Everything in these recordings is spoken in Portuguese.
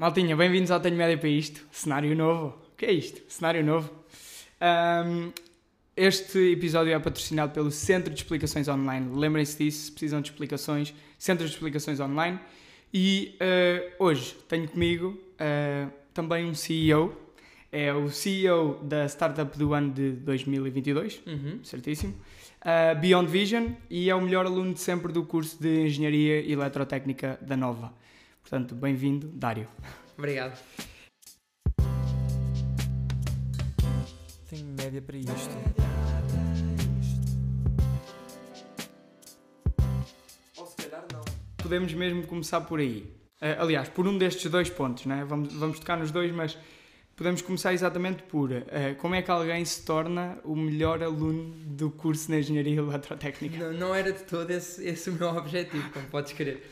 Maltinha, bem-vindos ao Tenho Média para isto. Cenário novo. O que é isto? Cenário novo. Um, este episódio é patrocinado pelo Centro de Explicações Online. Lembrem-se disso, se precisam de explicações, Centro de Explicações Online. E uh, hoje tenho comigo uh, também um CEO. É o CEO da startup do ano de 2022, Uhum. certíssimo. Uh, Beyond Vision e é o melhor aluno de sempre do curso de Engenharia Eletrotécnica da Nova. Portanto, bem-vindo, Dário. Obrigado. Tenho média para isto. Ou se calhar não. Podemos mesmo começar por aí. Uh, aliás, por um destes dois pontos, né? vamos, vamos tocar nos dois, mas podemos começar exatamente por uh, como é que alguém se torna o melhor aluno do curso de Engenharia Eletrotécnica. Não, não era de todo esse, esse o meu objetivo, como podes querer.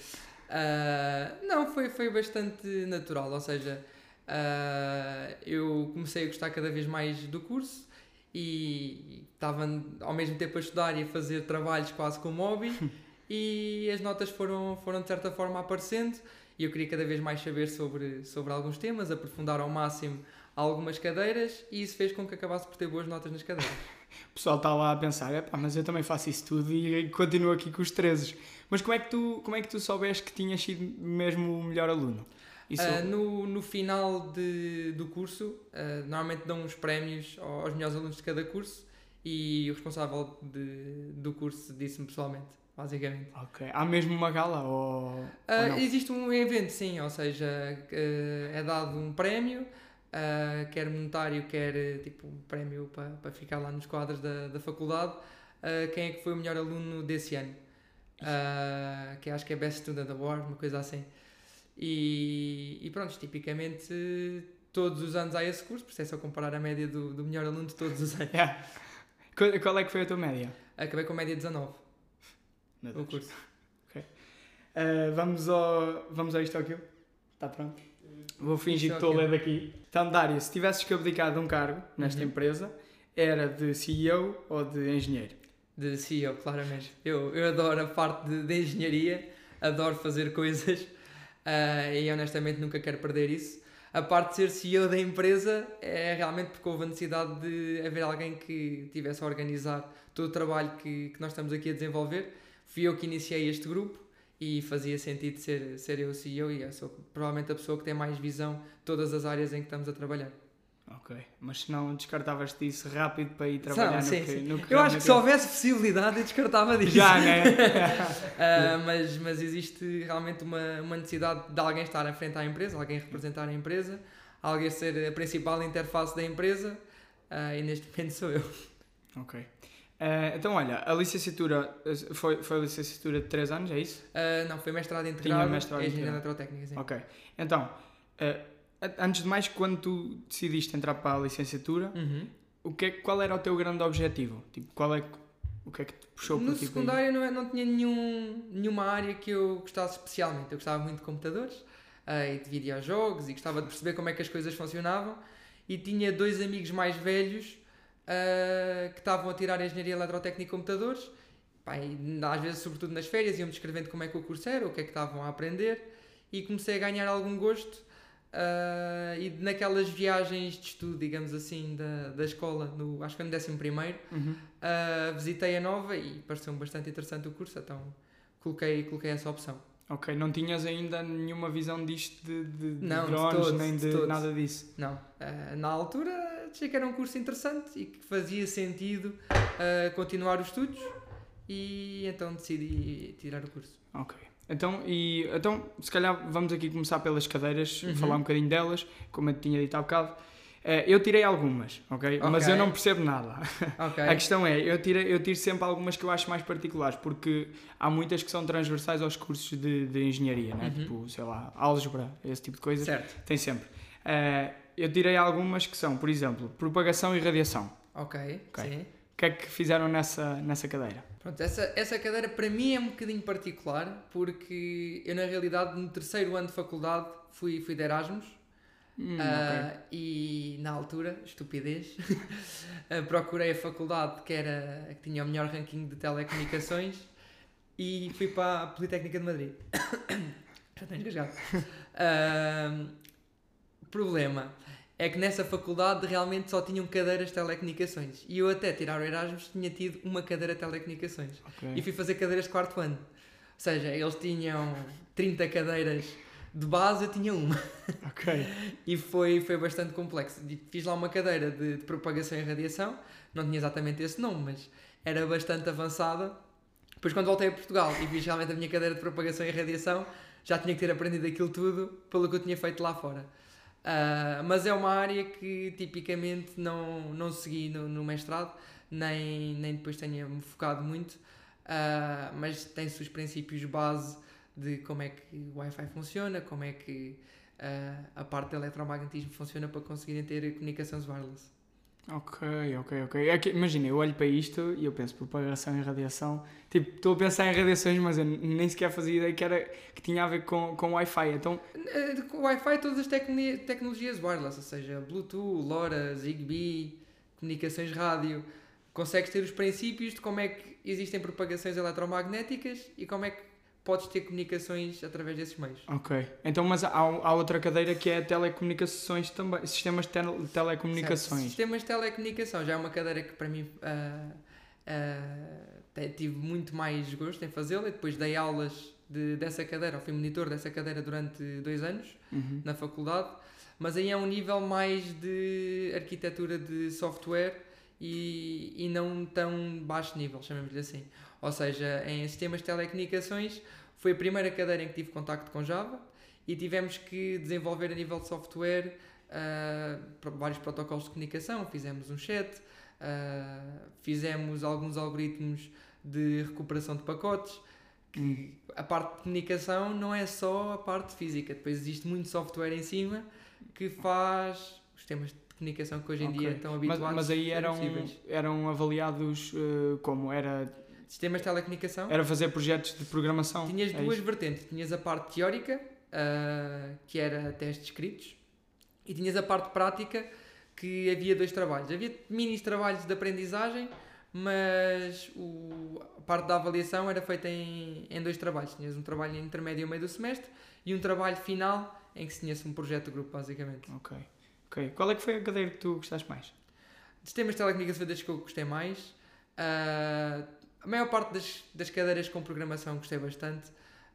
Ah, não, foi, foi bastante natural, ou seja, ah, eu comecei a gostar cada vez mais do curso e estava ao mesmo tempo a estudar e a fazer trabalhos quase como hobby e as notas foram, foram de certa forma aparecendo e eu queria cada vez mais saber sobre, sobre alguns temas, aprofundar ao máximo algumas cadeiras e isso fez com que acabasse por ter boas notas nas cadeiras. O pessoal está lá a pensar, "Epá, mas eu também faço isso tudo e continuo aqui com os 13. Mas como é que tu, como é que tu soubeste que tinhas sido mesmo o melhor aluno? Isso, Ah, no, no final de, do curso, ah, normalmente dão uns prémios ao- aos melhores alunos de cada curso e o responsável de, do curso disse-me pessoalmente, basicamente. Ok. Há mesmo uma gala ou, Ah, ou não? existe um evento, sim, ou seja, ah, é dado um prémio, ah, quer monetário, quer eh, tipo um prémio para para ficar lá nos quadros da, da faculdade. Ah, quem é que foi o melhor aluno desse ano? Ah, que acho que é Best Student Award, uma coisa assim. E, e pronto, tipicamente todos os anos há esse curso, por isso é só comparar a média do, do melhor aluno de todos os anos. Yeah. Qual, qual é que foi a tua média? Acabei com a média 19 Meu Deus. curso. Uh, vamos, ao, vamos a isto ou aquilo? Está pronto? Vou fingir que Isto ou estou a ler daqui. Então, Dário, se tivesses que abdicar de um cargo nesta Uhum. empresa, era de CEO ou de engenheiro? De CEO, claramente. Eu, eu adoro a parte de, de engenharia, adoro fazer coisas ah, e honestamente nunca quero perder isso. A parte de ser CEO da empresa é realmente porque houve a necessidade de haver alguém que tivesse a organizar todo o trabalho que, que nós estamos aqui a desenvolver. Fui eu que iniciei este grupo e fazia sentido ser, ser eu o CEO e eu sou provavelmente a pessoa que tem mais visão de todas as áreas em que estamos a trabalhar. Ok. Mas se não descartavas disso rápido para ir trabalhar no que, sim. no que Eu acho que se houvesse possibilidade eu descartava disso. Já, né? Ah, mas, mas existe realmente uma, uma necessidade de alguém estar à frente à empresa, alguém representar a empresa, alguém ser a principal interface da empresa ah, e neste momento sou eu. ok. Uh, então, olha, a licenciatura uh, foi, foi a licenciatura de 3 anos, é isso? Ah, não, foi mestrado integrado mestrado em engenharia eletrotécnica. Sim. Ok. Então, uh, antes de mais, quando tu decidiste entrar para a licenciatura, Uhum. o que é, qual era o teu grande objetivo? Tipo, qual é, o que é que te puxou No secundário não, é- não tinha nenhum, nenhuma área que eu gostasse especialmente. Eu gostava muito de computadores e de videojogos e gostava de perceber como é que as coisas funcionavam. E tinha dois amigos mais velhos ah, que estavam a tirar Engenharia Eletrotécnica e Computadores. Pá, e às vezes, sobretudo nas férias, iam-me descrevendo como é que o curso era, o que é que estavam a aprender. E comecei a ganhar algum gosto. ah, e naquelas viagens de estudo, digamos assim, da, da escola, no, acho que foi no 11 primeiro, Uhum. Uh, visitei a nova e pareceu-me bastante interessante o curso, então coloquei, coloquei essa opção. Ok, não tinhas ainda nenhuma visão disto de, de, de Não, de drones, todos, nem de de, nada disso. Não, uh, na altura achei que era um curso interessante e que fazia sentido uh, continuar os estudos e então decidi tirar o curso. Ok. Então, e, então, se calhar vamos aqui começar pelas cadeiras, Uhum. falar um bocadinho delas, como eu tinha dito há bocado. Eh, eu tirei algumas, ok? Mas Ok. eu não percebo nada. Ok. A questão é, eu tiro, eu tiro sempre algumas que eu acho mais particulares, porque há muitas que são transversais aos cursos de, de engenharia, né? Uhum. tipo, sei lá, álgebra, esse tipo de coisas, Certo. tem sempre. Eh, eu tirei algumas que são, por exemplo, propagação e radiação. Ok, Ok. sim. O que é que fizeram nessa, nessa cadeira? Pronto, essa, essa cadeira para mim é um bocadinho particular porque eu na realidade no terceiro ano de faculdade fui, fui de Erasmus Hum, Ah, E na altura, estupidez, ah, procurei a faculdade que, era, que tinha o melhor ranking de telecomunicações e fui para a Politécnica de Madrid. Já estou engasgado. Ah, problema é que nessa faculdade realmente só tinham cadeiras de telecomunicações. E eu até tirar o Erasmus tinha tido uma cadeira de telecomunicações. Ok. E fui fazer cadeiras de quarto ano. Ou seja, eles tinham 30 cadeiras de base, eu tinha uma. Ok. E foi, foi bastante complexo. Fiz lá uma cadeira de, de propagação e radiação, não tinha exatamente esse nome, mas era bastante avançada. Depois, quando voltei a Portugal e fiz realmente a minha cadeira de propagação e radiação, já tinha que ter aprendido aquilo tudo pelo que eu tinha feito lá fora. Ah, mas é uma área que tipicamente não, não segui no, no mestrado, nem, nem depois tenha-me focado muito, Ah, mas tem seus princípios base de como é que o Wi-Fi funciona, como é que ah, a parte do eletromagnetismo funciona para conseguirem ter comunicações wireless. Ok, ok, ok. É imagina, eu olho para isto e eu penso propagação e radiação. Tipo, estou a pensar em radiações, mas eu nem sequer fazia ideia que, era, que tinha a ver com, com Wi-Fi. Então, Eh, Com o Wi-Fi, todas as tecno- tecnologias wireless, ou seja, Bluetooth, LoRa, Zigbee, comunicações rádio, consegues ter os princípios de como é que existem propagações eletromagnéticas e como é que podes ter comunicações através desses meios. ok. Então, mas há, há outra cadeira que é telecomunicações também. Sistemas de tele- Certo. telecomunicações. Sistemas de telecomunicação já é uma cadeira que para mim ah, te- tive muito mais gosto em fazê-la e depois dei aulas de, dessa cadeira, fui monitor dessa cadeira durante dois anos. Uhum. na faculdade, mas aí é um nível mais de arquitetura de software e, e não tão baixo nível, chamemos-lhe assim. Ou seja, em sistemas de telecomunicações foi a primeira cadeira em que tive contacto com Java e tivemos que desenvolver a nível de software pro- vários protocolos de comunicação, fizemos um chat, ah, fizemos alguns algoritmos de recuperação de pacotes, Hum. a parte de comunicação não é só a parte física, depois existe muito software em cima que faz os temas de comunicação que hoje em Ok. dia estão Mas, habituados mas aí serem eram, possíveis. eram avaliados eh, como? Era, Sistemas de telecomunicação, era fazer projetos de programação? tinhas É duas isso? vertentes. Tinhas a parte teórica, ah, que era testes escritos, e tinhas a parte prática, que havia dois trabalhos. Havia mini trabalhos de aprendizagem, mas o, a parte da avaliação era feita em, em dois trabalhos. Tinhas um trabalho intermédio ao meio do semestre e um trabalho final em que se tinha um projeto de grupo, basicamente. Ok. ok. Qual é que foi a cadeira que tu gostaste mais? Sistemas de telecomunicação foi das que eu gostei mais. Ah, a maior parte das, das cadeiras com programação gostei bastante.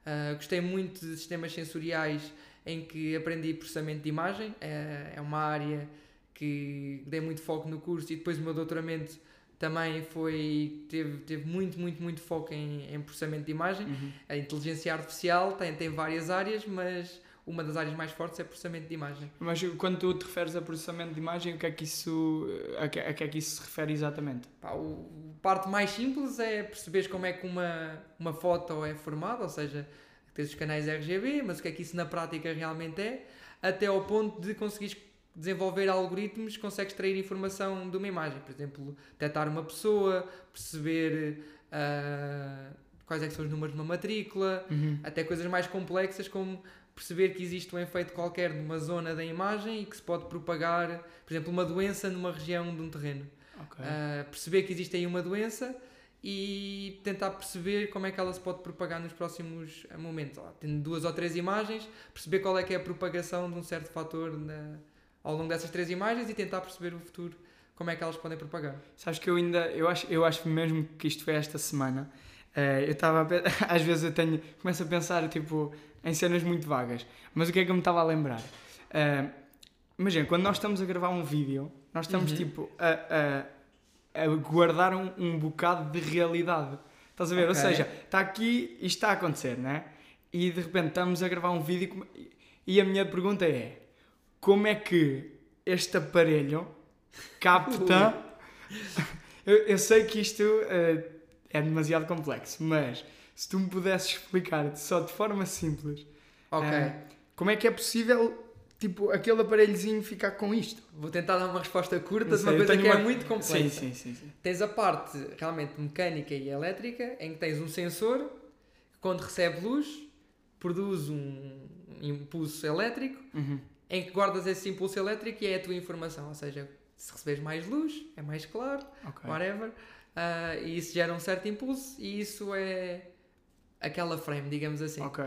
Ah, gostei muito de sistemas sensoriais em que aprendi processamento de imagem. É, é uma área que dei muito foco no curso e depois o meu doutoramento também foi teve, teve muito, muito, muito foco em, em processamento de imagem. Uhum. A inteligência artificial tem, tem várias áreas, mas uma das áreas mais fortes é processamento de imagem. Mas quando tu te referes a processamento de imagem, o que é que isso, a que, a que é que isso se refere exatamente? Pá, o- a parte mais simples é perceberes como é que uma, uma foto é formada, ou seja, tens os canais RGB, mas o que é que isso na prática realmente é, até ao ponto de conseguires desenvolver algoritmos que consegues extrair informação de uma imagem. Por exemplo, detectar uma pessoa, perceber ah, quais é são os números de uma matrícula, Uhum. até coisas mais complexas como perceber que existe um efeito qualquer numa zona da imagem e que se pode propagar, por exemplo, uma doença numa região de um terreno. Ok. Uh, perceber que existe aí uma doença e tentar perceber como é que ela se pode propagar nos próximos uh, momentos. Ó, tendo duas ou três imagens, perceber qual é que é a propagação de um certo fator na- ao longo dessas três imagens e tentar perceber o futuro, como é que elas podem propagar. Sabes que eu ainda, eu acho, eu acho mesmo que isto foi esta semana. Eh, eu estava, às vezes eu tenho, começo a pensar tipo em cenas muito vagas, mas o que é que eu me estava a lembrar? Eh, imagina, quando nós estamos a gravar um vídeo, nós estamos Uhum. tipo a, a, a guardar um, um bocado de realidade. Estás a ver? Ou Ok. seja, está aqui e está a acontecer, né? E de repente estamos a gravar um vídeo e a minha pergunta é: como é que este aparelho capta eu, eu sei que isto eh, é demasiado complexo, mas se tu me pudesses explicar só de forma simples Ok, eh, como é que é possível tipo, aquele aparelhozinho ficar com isto? vou tentar dar uma resposta curta Não de uma sei, coisa que é uma- muito complexa. Sim, sim, sim. sim. Tens a parte realmente mecânica e elétrica, em que tens um sensor que, quando recebe luz, produz um impulso elétrico Uhum. em que guardas esse impulso elétrico e é a tua informação. Ou seja, se receberes mais luz, é mais claro, Ok. whatever, ah, e isso gera um certo impulso e isso é aquela frame, digamos assim. Ok.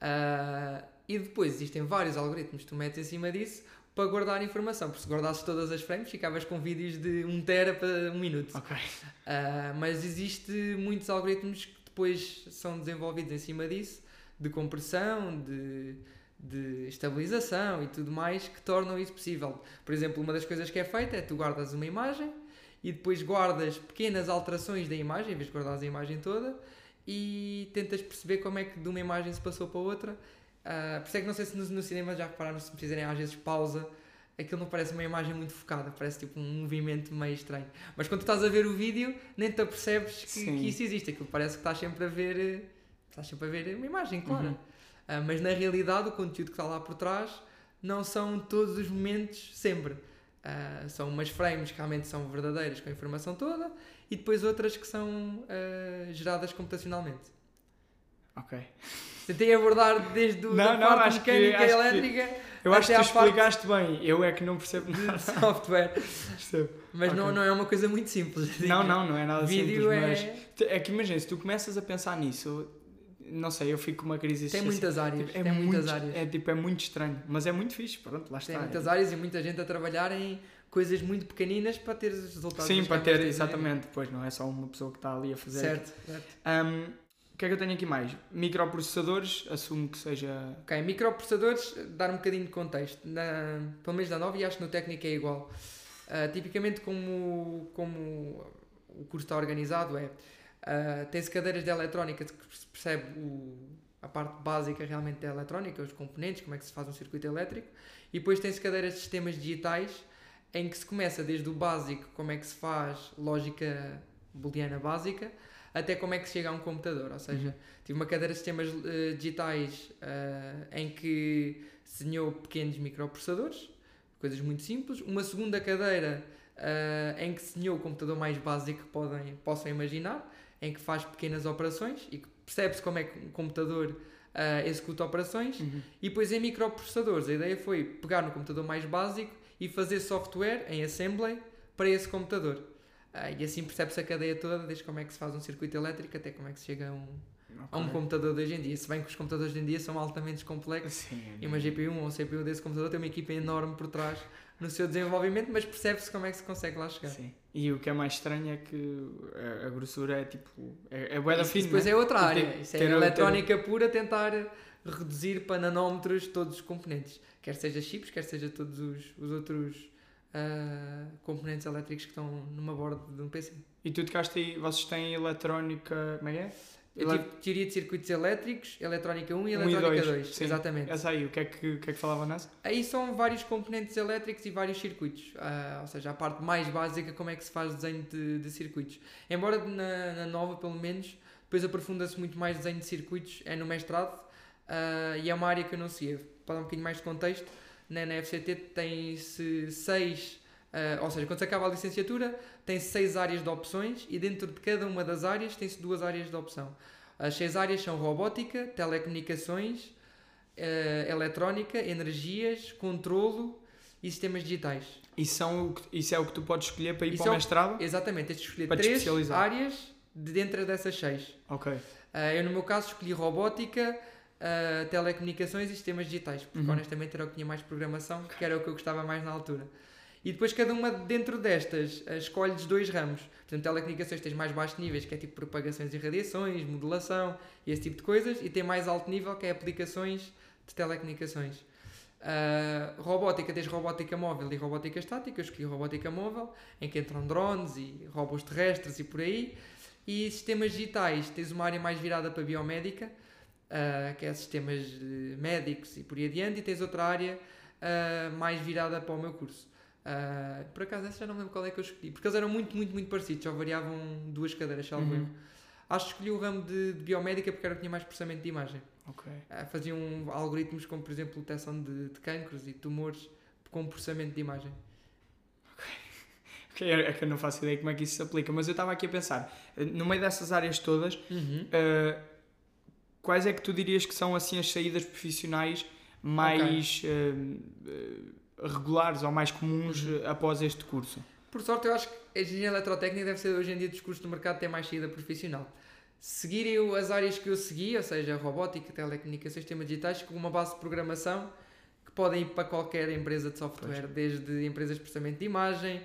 Ah, e depois existem vários algoritmos que tu metes em cima disso para guardar informação. Porque se guardasses todas as frames, ficavas com vídeos de 1 tera para 1 minuto. Ok. Uh, mas existe muitos algoritmos que depois são desenvolvidos em cima disso, de compressão, de, de estabilização e tudo mais, que tornam isso possível. Por exemplo, uma das coisas que é feita é tu guardas uma imagem e depois guardas pequenas alterações da imagem, em vez de guardares a imagem toda, e tentas perceber como é que de uma imagem se passou para outra. Uh, por isso é que não sei se no, no cinema já repararam se fizerem às vezes pausa aquilo não parece uma imagem muito focada, parece tipo um movimento meio estranho. Mas quando estás a ver o vídeo, nem te apercebes que, que isso existe. Aquilo parece que estás sempre a ver. eh, Estás sempre a ver uma imagem, claro. Uhum. Ah, mas na realidade, o conteúdo que está lá por trás não são todos os momentos sempre. Ah, são umas frames que realmente são verdadeiras com a informação toda e depois outras que são ah, geradas computacionalmente. Ok. Tentei abordar desde o, Não, da não, parte acho que- mecânica e acho que- elétrica Eu acho que tu explicaste bem. Eu é que não percebo nada. de software. Percebo. Mas não, Ok. não é uma coisa muito simples. Não, não, não é nada Vídeo simples, é... mas é que imagina, se tu começas a pensar nisso, não sei, eu fico com uma crise Tem existencial. muitas áreas. Tipo, é tem muitas muito, áreas. É tipo, é muito estranho, mas é muito fixe, pronto, lá Tem está. muitas áreas e muita gente a trabalhar em coisas muito pequeninas para ter os resultados. Sim, para ter, têm. exatamente, pois não é só uma pessoa que está ali a fazer. Certo, certo. Ahm, o que é que eu tenho aqui mais? Microprocessadores, assumo que seja. Ok, microprocessadores, dar um bocadinho de contexto. Na, pelo menos na nova e acho que no técnico é igual. Ah, tipicamente como, como o curso está organizado é, ah, tem-se cadeiras de eletrónica que se percebe o- a parte básica realmente da eletrónica, os componentes, como é que se faz um circuito elétrico, e depois tem-se cadeiras de sistemas digitais em que se começa desde o básico, como é que se faz lógica booleana básica, até como é que se chega a um computador. Ou seja, tive uma cadeira de sistemas eh, digitais eh, em que se desenhou pequenos microprocessadores, coisas muito simples. Uma segunda cadeira eh, em que se desenhou o computador mais básico que podem, possam imaginar, em que faz pequenas operações e que percebe-se como é que um computador executa operações. E depois em microprocessadores, a ideia foi pegar no computador mais básico e fazer software em assembly para esse computador. Ah, e assim percebe-se a cadeia toda, desde como é que se faz um circuito elétrico até como é que se chega a um, a um computador de hoje em dia. Se bem que os computadores de hoje em dia são altamente complexos Sim, e uma GPU ou um CPU desse computador tem uma equipa enorme por trás no seu desenvolvimento, mas percebe-se como é que se consegue lá chegar. Sim. E o que é mais estranho é que a, a grossura é tipo. É, é bué da fina. depois né? é outra área. tem- Isso é ter- eletrónica pura, tentar reduzir para nanómetros todos os componentes. Quer seja chips, quer seja todos os, os outros ah, componentes elétricos que estão numa borda de um PC. E tu tocaste aí, vocês têm eletrónica. Como é que é? Eu tive teoria de circuitos elétricos, eletrónica 1 e Um e eletrónica dois, 2. sim. Exatamente. Essa aí, o que é que, o que, é que falava nessa? Aí são vários componentes elétricos e vários circuitos. Ah, ou seja, a parte mais básica, como é que se faz desenho de, de circuitos. Embora na, na nova, pelo menos, depois aprofunda-se muito mais desenho de circuitos, é no mestrado, ah, e é uma área que eu não sei. Para dar um bocadinho mais de contexto, na, na FCT tem-se seis, ah, ou seja, quando se acaba a licenciatura, tem seis áreas de opções e dentro de cada uma das áreas tem-se duas áreas de opção. As seis áreas são robótica, telecomunicações, eh, eletrónica, energias, controlo e sistemas digitais. Isso, são, isso é o que tu podes escolher para ir Isso para o é mestrado? Exatamente, tens de escolher Para três áreas de dentro dessas seis. Ok. Eh, eu, no meu caso, escolhi robótica, eh, telecomunicações e sistemas digitais, porque Uhum. honestamente era o que tinha mais programação, que era o que eu gostava mais na altura. E depois, cada uma dentro destas, eh, escolhes dois ramos. Portanto, telecomunicações tens mais baixos níveis, que é tipo propagações e radiações, modulação e esse tipo de coisas, e tem mais alto nível, que é aplicações de telecomunicações. Ah, robótica, tens robótica móvel e robótica estática. Eu escolhi robótica móvel, em que entram drones e robôs terrestres e por aí. E sistemas digitais, tens uma área mais virada para biomédica, ah, que é sistemas médicos e por aí adiante, e tens outra área ah, mais virada para o meu curso. Ah, por acaso, essa já não lembro qual é que eu escolhi, porque eles eram muito, muito, muito parecidos, só variavam duas cadeiras, salvo Uhum. Acho que escolhi o ramo de, de biomédica porque era o que tinha mais processamento de imagem. Ok. Ah, faziam algoritmos como, por exemplo, detecção de, de cancros e tumores com processamento de imagem. Ok, É que eu não faço ideia como é que isso se aplica, mas eu estava aqui a pensar, no meio dessas áreas todas, eh, quais é que tu dirias que são assim as saídas profissionais mais eh, eh, regulares ou mais comuns Uhum. eh, após este curso? Por sorte, eu acho que a engenharia eletrotécnica deve ser hoje em dia dos cursos do mercado que tem mais saída profissional. seguirem o- as áreas que eu segui, ou seja, robótica, telecomunicações, sistemas digitais, com uma base de programação que podem ir para qualquer empresa de software, desde empresas de processamento de imagem,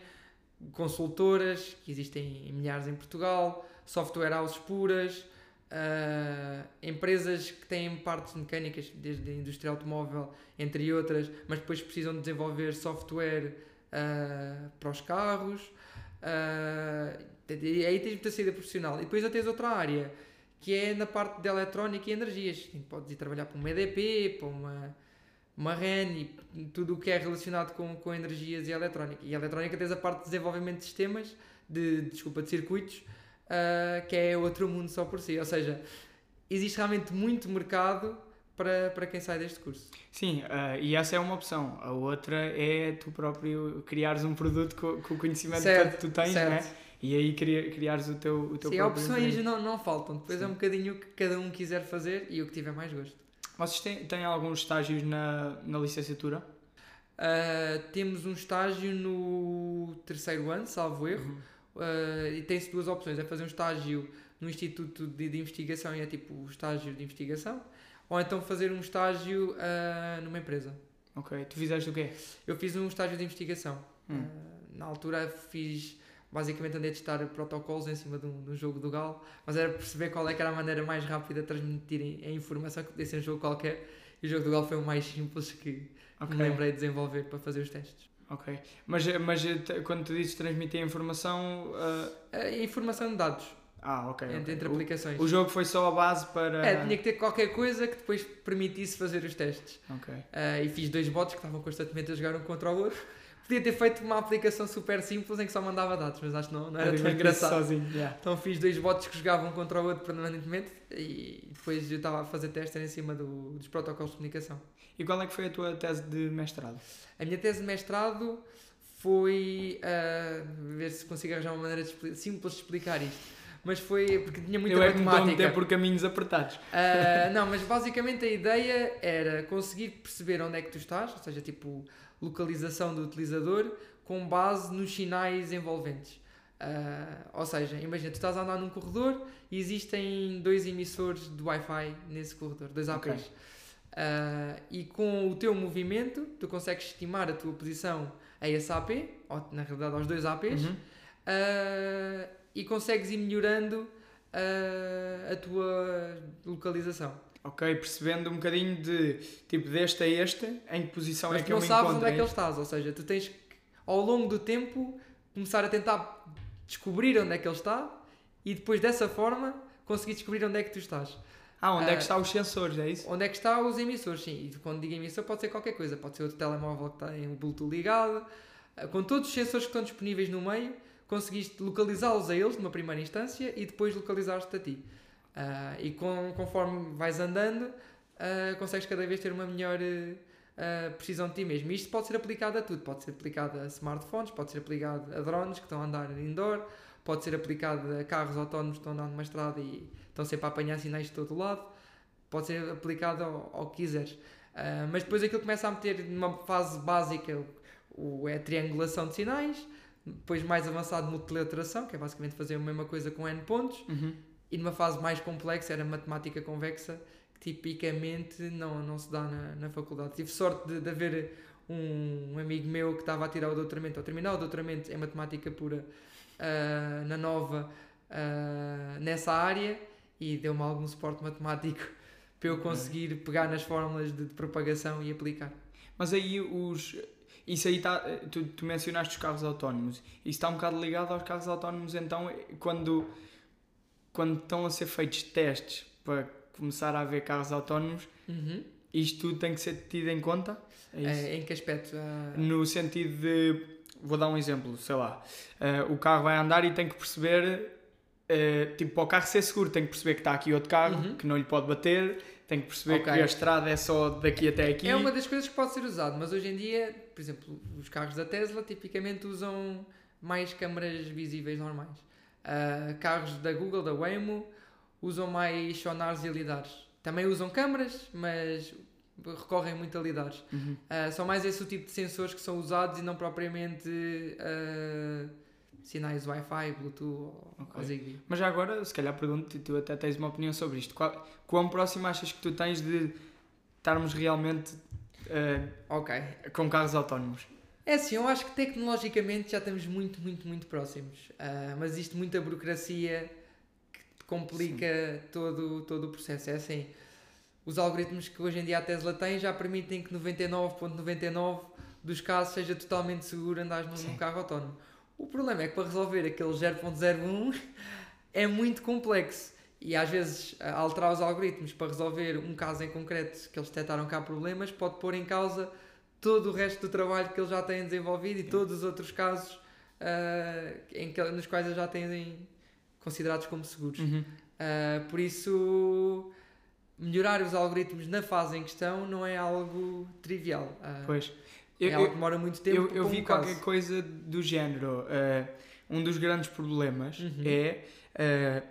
consultoras, que existem em milhares em Portugal, software houses puras, ah, empresas que têm partes mecânicas, desde a indústria automóvel, entre outras, mas depois precisam de desenvolver software ah, para os carros. ah, e aí tens muita saída profissional. E depois já tens outra área, que é na parte de eletrónica e energias. Podes ir trabalhar para uma EDP, para uma, uma REN e tudo o que é relacionado com, com energias e eletrónica. E eletrónica tens a parte de desenvolvimento de sistemas, de, desculpa, de circuitos, ah, que é outro mundo só por si. Ou seja, existe realmente muito mercado para, para quem sai deste curso. Sim, ah, e essa é uma opção. A outra é tu próprio criares um produto com, com o conhecimento Certo, que tu tens, certo. né? E aí cria, criares o teu, o teu Sim, opções não, não faltam. Depois Sim. é um bocadinho o que cada um quiser fazer e o que tiver mais gosto. Vocês têm, têm alguns estágios na, na licenciatura? Ah, temos um estágio no terceiro ano, salvo erro, Uhum. Ah, e tem-se duas opções: é fazer um estágio no Instituto de, de Investigação e é tipo o estágio de investigação, ou então fazer um estágio ah, numa empresa. Ok. Tu fizeste o quê? Eu fiz um estágio de investigação. Hum. Ah, na altura fiz. Basicamente andei a testar protocolos em cima de um, de um jogo do Galo, mas era perceber qual é que era a maneira mais rápida de transmitir a informação que podia ser um jogo qualquer. E o jogo do Galo foi o mais simples que Ok. me lembrei de desenvolver para fazer os testes. Ok. Mas, mas eh, quando tu dizes transmitir a informação. ah, A informação de dados ah, ok. entre, ok. entre O- aplicações. O, jogo foi só a base para. É, tinha que ter qualquer coisa que depois permitisse fazer os testes. Ok. Ah, e fiz dois bots que estavam constantemente a jogar um contra o outro. Podia ter feito uma aplicação super simples em que só mandava dados, mas acho que não, não era tão engraçado. Sozinho. yeah. Então fiz dois bots que jogavam um contra o outro permanentemente e depois eu estava a fazer testes em cima do- dos protocolos de comunicação. E qual é que foi a tua tese de mestrado? A minha tese de mestrado foi ah, ver se consigo arranjar uma maneira de simples de explicar isto. Mas foi porque tinha muita Eu é matemática. meter por caminhos apertados. Ah, não, mas basicamente a ideia era conseguir perceber onde é que tu estás, ou seja, tipo localização do utilizador com base nos sinais envolventes. Ah, ou seja, imagina, tu estás a andar num corredor e existem dois emissores de Wi-Fi nesse corredor, dois APs. Ok. Ah, e com o teu movimento, tu consegues estimar a tua posição a esse AP, ou na realidade aos dois APs, Uhum. ah, e consegues ir melhorando ah, a tua localização. Ok, percebendo um bocadinho de tipo deste a este, em que posição Mas é que eu não me sabes encontro. onde é que é ele estás, ou seja, tu tens que, ao longo do tempo, começar a tentar descobrir onde é que ele está e depois dessa forma conseguir descobrir onde é que tu estás. Ah, onde é Ah, que estão os sensores, é isso? Onde é que estão os emissores, sim. E quando digo emissor pode ser qualquer coisa. Pode ser outro telemóvel que tem o Bluetooth ligado. Ah, Com todos os sensores que estão disponíveis no meio, conseguiste localizá-los a eles numa primeira instância e depois localizar-te a ti. Ah, e com, conforme vais andando, ah, consegues cada vez ter uma melhor ah, precisão de ti mesmo. E isto pode ser aplicado a tudo. Pode ser aplicado a smartphones, pode ser aplicado a drones que estão a andar indoor, pode ser aplicado a carros autónomos que estão a andar numa estrada e estão sempre a apanhar sinais de todo lado. Pode ser aplicado ao, ao que quiseres. Ah, mas depois aquilo começa a meter numa fase básica o, é a triangulação de sinais, depois mais avançado multilateration, que é basicamente fazer a mesma coisa com N pontos, Uhum. e numa fase mais complexa era matemática convexa, que tipicamente não, não se dá na, na faculdade. Tive sorte de, de haver um, um amigo meu que estava a tirar o doutoramento, ou terminar o doutoramento em matemática pura ah, na nova, ah, nessa área, e deu-me algum suporte matemático para eu conseguir pegar nas fórmulas de, de propagação e aplicar. Mas aí os. Isso aí está. Tu, tu mencionaste os carros autónomos. Isso está um bocado ligado aos carros autónomos, então, quando, quando estão a ser feitos testes para começar a haver carros autónomos, Uhum. isto tudo tem que ser tido em conta? É? Eh, em que aspecto? Ah, No sentido de. Vou dar um exemplo, sei lá. eh, o carro vai andar e tem que perceber. eh, tipo, para o carro ser seguro, tem que perceber que está aqui outro carro, Uhum. que não lhe pode bater, tem que perceber Ok. que a estrada é só daqui até aqui. É uma das coisas que pode ser usado, mas hoje em dia, por exemplo, os carros da Tesla tipicamente usam mais câmaras visíveis normais. Ah, carros da Google, da Waymo, usam mais sonares e lidares. Também usam câmaras, mas recorrem muito a lidares. Uhum. Ah, são mais esse o tipo de sensores que são usados e não propriamente ah, sinais Wi-Fi, Bluetooth ou, Ok. ou Zigbee. Mas já agora, se calhar pergunto, tu até tens uma opinião sobre isto. Qual, quão próximo achas que tu tens de estarmos realmente eh, Ok. com carros autónomos? É assim, eu acho que tecnologicamente já estamos muito, muito, muito próximos. Mas existe muita burocracia que complica todo, todo o processo. É assim, os algoritmos que hoje em dia a Tesla tem já permitem que 99.99% dos casos seja totalmente seguro andar num, Sim. num carro autónomo. O problema é que para resolver aquele 0.01 é muito complexo. E às vezes alterar os algoritmos para resolver um caso em concreto que eles detectaram que há problemas pode pôr em causa todo o resto do trabalho que eles já têm desenvolvido e todos os outros casos ah, em que, nos quais eles já têm considerados como seguros. Uhum. Ah, por isso, melhorar os algoritmos na fase em questão não é algo trivial. Ah, Pois. é Eu, algo eu, que demora muito tempo. eu, eu vi caso. qualquer coisa do género. eh, um dos grandes problemas Uhum. é eh,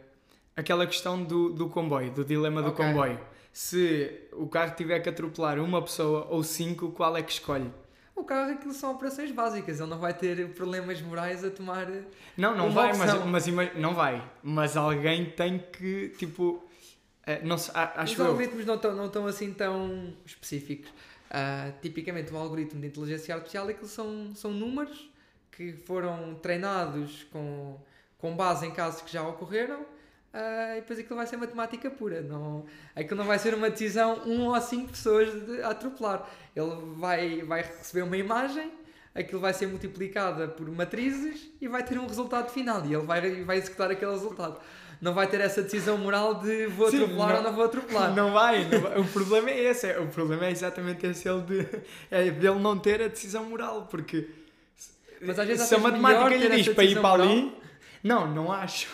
aquela questão do, do comboio, do dilema do Ok. comboio. Se o carro tiver que atropelar uma pessoa ou cinco, qual é que escolhe? O carro, aquilo são operações básicas. Ele não vai ter problemas morais a tomar. Não, não vai, mas, opção. mas ima- não vai. Mas alguém tem que, tipo, eh, não se- acho Os eu. algoritmos não estão não estão assim tão específicos. Ah, tipicamente, um algoritmo de inteligência artificial aquilo são, são números que foram treinados com, com base em casos que já ocorreram ah, e depois aquilo vai ser matemática pura. Não, aquilo não vai ser uma decisão um ou cinco pessoas de atropelar. Ele vai, vai receber uma imagem, aquilo vai ser multiplicada por matrizes e vai ter um resultado final e ele vai, vai executar aquele resultado. Não vai ter essa decisão moral de vou Sim, atropelar não- ou não vou atropelar. Não vai, não vai. O problema é esse. é- o problema é exatamente esse ele de, é dele não ter a decisão moral. Porque Mas às vezes se a matemática lhe diz para ir para moral? ali, não, não acho.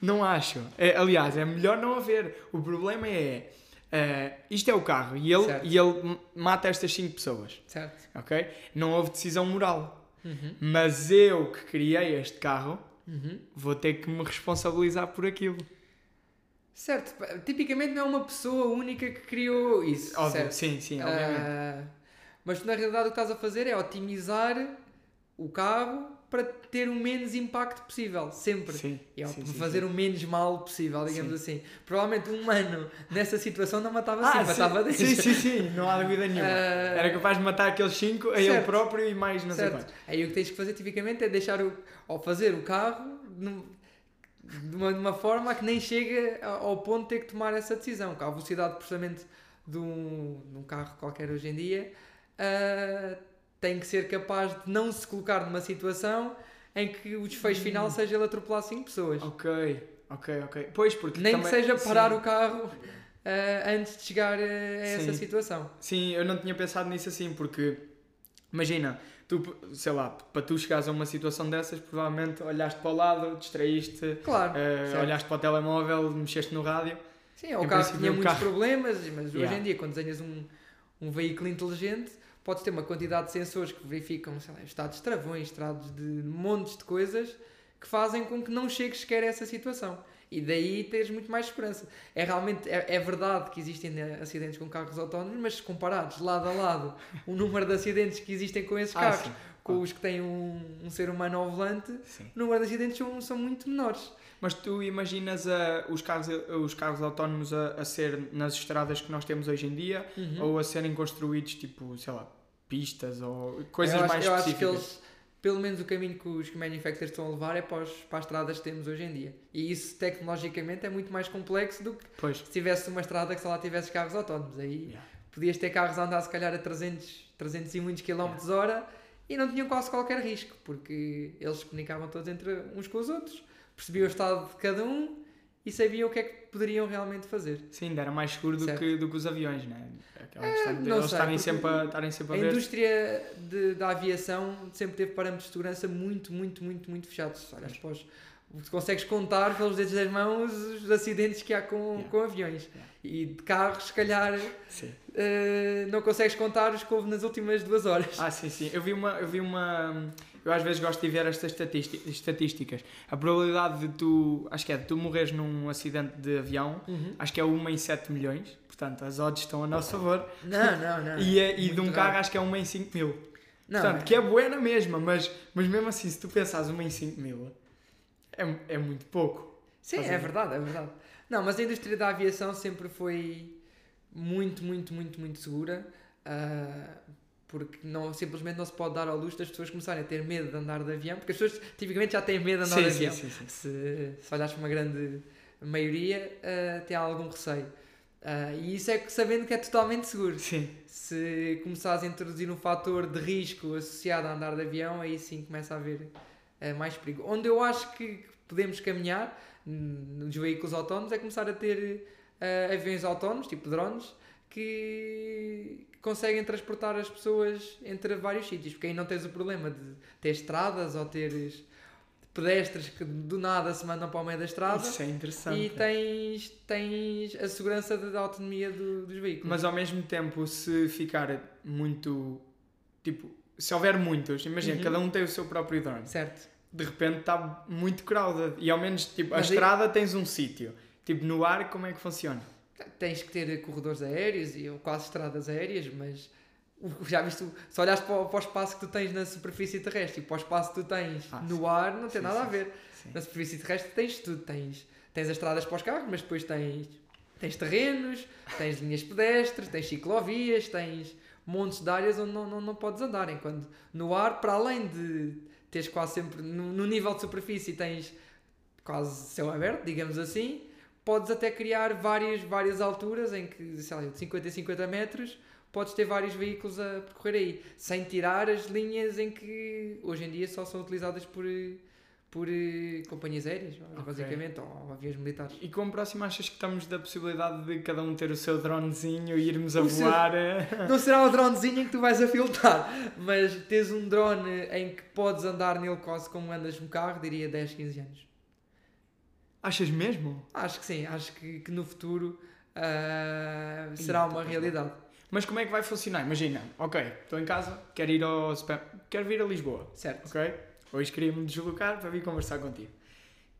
Não acho. É, aliás, é melhor não haver. O problema é. eh, isto é o carro e ele, Certo. e ele mata estas 5 pessoas, Certo. ok? Não houve decisão moral. Uhum. Mas eu que criei este carro Uhum. vou ter que me responsabilizar por aquilo. Certo. Tipicamente não é uma pessoa única que criou isso. Óbvio, certo? sim, sim, obviamente. Ah, mas tu, na realidade o que estás a fazer é otimizar o carro para ter o menos impacto possível. Sempre. Sim, E é sim, sim, fazer sim. o menos mal possível, digamos assim. Provavelmente um humano nessa situação não matava Ah, 5, matava 10. sim, sim, sim, não há dúvida nenhuma. Ah, Era capaz de matar aqueles 5 a ele próprio e mais não sei certo. quantos. Aí o que tens que fazer tipicamente é deixar o, ou fazer o carro num- de uma, de uma forma que nem chega ao ponto de ter que tomar essa decisão. A velocidade de processamento de um, de um carro qualquer hoje em dia ah, tem que ser capaz de não se colocar numa situação em que o desfecho Hum. final seja ele atropelar 5 pessoas. Ok, ok, ok. Pois, porque Nem também- que seja parar sim. o carro ah, antes de chegar a essa Sim. situação. Sim, eu não tinha pensado nisso assim, porque imagina, tu, sei lá, para tu chegares a uma situação dessas, provavelmente olhaste para o lado, distraíste, Claro. eh, certo. olhaste para o telemóvel, mexeste no rádio. Sim, o carro tinha muitos carro- problemas, mas hoje Yeah. em dia, quando desenhas um, um veículo inteligente, podes ter uma quantidade de sensores que verificam sei lá, estados de travões, estados de montes de coisas que fazem com que não chegues sequer a essa situação. E daí teres muito mais segurança. É realmente, é, é verdade que existem acidentes com carros autónomos, mas comparados lado a lado o número de acidentes que existem com esses Ah, carros sim. com os que têm um, um ser humano ao volante, Sim. o número de acidentes são, são muito menores. Mas tu imaginas a- os, carros, os carros autónomos a, a ser nas estradas que nós temos hoje em dia Uhum. ou a serem construídos tipo, sei lá, pistas ou coisas acho, mais específicas? Pelo menos o caminho que os manufacturers estão a levar é para, os, para as estradas que temos hoje em dia. E isso tecnologicamente é muito mais complexo do que Pois. se tivesse uma estrada que só lá tivesse carros autónomos. Aí Yeah. podias ter carros a andar se calhar a 300, 300 e muitos km hora e não tinham quase qualquer risco, porque eles se comunicavam todos entre uns com os outros, percebiam o estado de cada um e sabiam o que é que poderiam realmente fazer. Sim, ainda era mais seguro do Certo. que, do que os aviões, né? Aquela questão de não eles sei, estarem sempre, a, estarem sempre a A ver. indústria de- da aviação sempre teve parâmetros de segurança muito, muito, muito, muito fechados. Os- tu consegues contar pelos dedos das mãos os acidentes que há com, Yeah. com aviões. Yeah. E de carros, se calhar, eh, não consegues contar os que houve nas últimas duas horas. Ah, sim, sim. Eu vi uma. Eu vi uma. Eu às vezes gosto de ver estas estatísti- estatísticas. A probabilidade de tu. Acho que é de tu morreres num acidente de avião, Uhum. acho que é uma em 7 milhões. Portanto, as odds estão a nosso favor. Não, não, não. E, é- e de um carro, acho que é uma em 5 mil. Não, Portanto, é- que é boa na mesma, mas, mas mesmo assim, se tu pensares uma em 5 mil, é, é muito pouco. Sim, é ver? verdade, é verdade. Não, mas a indústria da aviação sempre foi muito, muito, muito, muito segura. ah, porque não, simplesmente não se pode dar ao luxo das pessoas começarem a ter medo de andar de avião, porque as pessoas tipicamente já têm medo de andar Sim, de sim, avião. sim, sim. Se, se olhares para uma grande maioria, ah, tem algum receio. Ah, e isso é que sabendo que é totalmente seguro. Sim. Se começares a introduzir um fator de risco associado a andar de avião, aí sim começa a haver eh, mais perigo. Onde eu acho que podemos caminhar nos veículos autónomos é começar a ter aviões autónomos, tipo drones, que conseguem transportar as pessoas entre vários sítios, porque aí não tens o problema de ter estradas ou teres pedestres que do nada se mandam para o meio da estrada Isso é interessante. e tens, tens a segurança da autonomia do- dos veículos. Mas ao mesmo tempo, se ficar muito. Tipo, se houver muitos, imagina, Uhum. cada um tem o seu próprio drone. Certo. De repente está muito crowded. E ao menos, tipo, a Mas aí- estrada tens um sítio. Tipo, no ar, como é que funciona? Tens que ter corredores aéreos e quase estradas aéreas, mas já viste, se olhares para o, para o espaço que tu tens na superfície terrestre e para o espaço que tu tens Ah, no ar, não tem Sim, nada a sim, ver. Sim. Na superfície terrestre tens tudo, tens, tens as estradas para os carros, mas depois tens, tens terrenos, tens linhas pedestres, tens ciclovias, tens montes de áreas onde não, não, não podes andar. Enquanto no ar, para além de teres quase sempre, no, no nível de superfície tens quase céu aberto, digamos assim, podes até criar várias, várias alturas em que, sei lá, de 50 a 50 metros, podes ter vários veículos a percorrer aí, sem tirar as linhas em que hoje em dia só são utilizadas por, por eh, companhias aéreas, basicamente, ou aviões militares. E como próximo achas que estamos da possibilidade de cada um ter o seu dronezinho e irmos a O seu- voar? eh? Não será o dronezinho em que tu vais a filtrar, mas tens um drone em que podes andar nele quase como andas no carro, diria 10, 15 anos. Achas mesmo? Acho que sim, acho que, que no futuro Ih, será uma realidade. Mas como é que vai funcionar? Imagina, ok, estou em casa, quero ir ao quero vir a Lisboa, Certo. ok? Hoje queria-me deslocar para vir conversar contigo.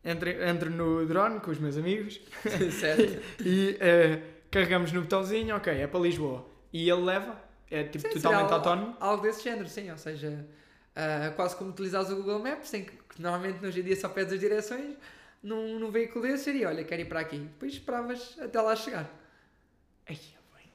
Entro, entro no drone com os meus amigos certo. e eh, carregamos no botãozinho, ok, é para Lisboa. E ele leva, é tipo Sim, totalmente será autónomo. Algo desse género, sim. Ou seja, ah, quase como utilizares o Google Maps, em que, que normalmente hoje em dia só pedes as direções, num, num veículo desse seria, olha, quero ir para aqui. Depois esperavas até lá chegar. Bem,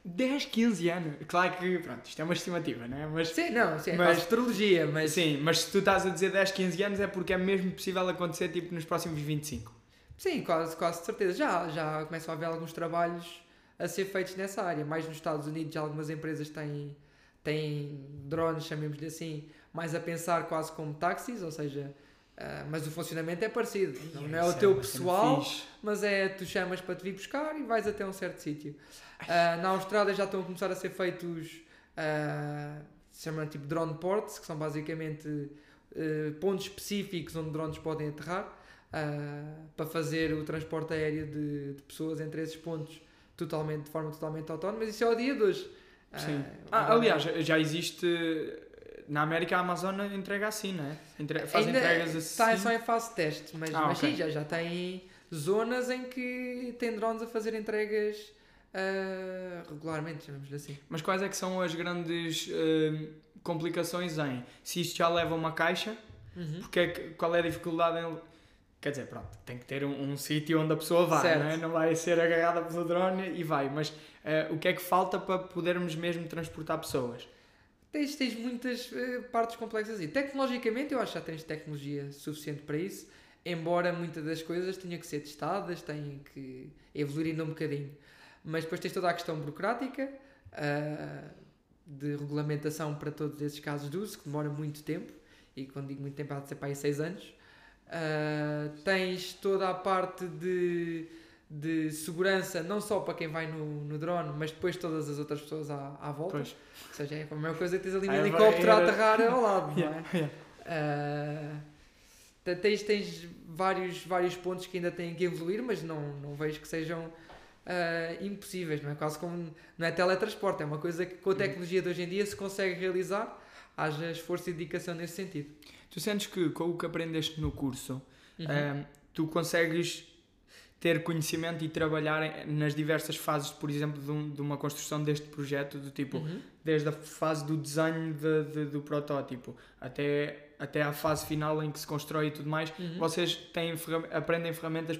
10, 15 anos. Claro que, pronto, isto é uma estimativa, não é? Mas, Sim, não, sim, é Mas- quase astrologia, mas sim, mas se tu estás a dizer 10, 15 anos é porque é mesmo possível acontecer tipo nos próximos 25. sim, quase, quase de certeza. Já, já começam a haver alguns trabalhos a ser feitos nessa área. Mais nos Estados Unidos, já algumas empresas têm, têm drones, chamemos-lhe assim, mais a pensar quase como táxis, ou seja, ah, mas o funcionamento é parecido. Não, não é o Isso teu pessoal, mas é tu chamas para te vir buscar e vais até um certo sítio. Ah, na Austrália já estão a começar a ser feitos ah, se chamam tipo drone ports, que são basicamente eh, pontos específicos onde drones podem aterrar ah, para fazer o transporte aéreo de, de pessoas entre esses pontos totalmente, de forma totalmente autónoma, mas isso é o dia de hoje. Ah, Sim. Ah, aliás, já existe. Na América a Amazon entrega assim, não é? Entre, faz Ainda entregas está assim. só em fase de teste, mas, Ah, mas ok. sim, já, já tem zonas em que tem drones a fazer entregas ah, regularmente, chamamos-lhe assim. Mas quais é que são as grandes eh, complicações em se isto já leva uma caixa? Uhum. Porque é que- qual é a dificuldade em. Quer dizer, pronto, tem que ter um, um sítio onde a pessoa vai, Certo. não, é? não vai ser agarrada pelo drone e vai. Mas eh, o que é que falta para podermos mesmo transportar pessoas? Tens, tens muitas eh, partes complexas aí. Tecnologicamente, eu acho que já tens tecnologia suficiente para isso, embora muitas das coisas tenham que ser testadas, têm que evoluir ainda um bocadinho. Mas depois tens toda a questão burocrática, ah, de regulamentação para todos esses casos de uso, que demora muito tempo, e quando digo muito tempo, há de ser para aí 6 anos. Ah, tens toda a parte de, de segurança, não só para quem vai no, no drone, mas depois todas as outras pessoas à, à volta. Pois. Ou seja, é a mesma coisa que tens ali um Ah, vai- helicóptero a aterrar ao lado, não é? Yeah, yeah. Ah, te- tens, tens vários, vários pontos que ainda têm que evoluir, mas não, não vejo que sejam ah, impossíveis, não é? Quase como não é teletransporte, é uma coisa que com a tecnologia de hoje em dia se consegue realizar, haja esforço e dedicação nesse sentido. Tu sentes que com o que aprendeste no curso, Uhum. Ahm, tu consegues ter conhecimento e trabalhar nas diversas fases, por exemplo, de, um- de uma construção deste projeto, do tipo, Uhum. desde a fase do desenho de- de- do protótipo até, até à fase final em que se constrói e tudo mais, Uhum. vocês têm, aprendem ferramentas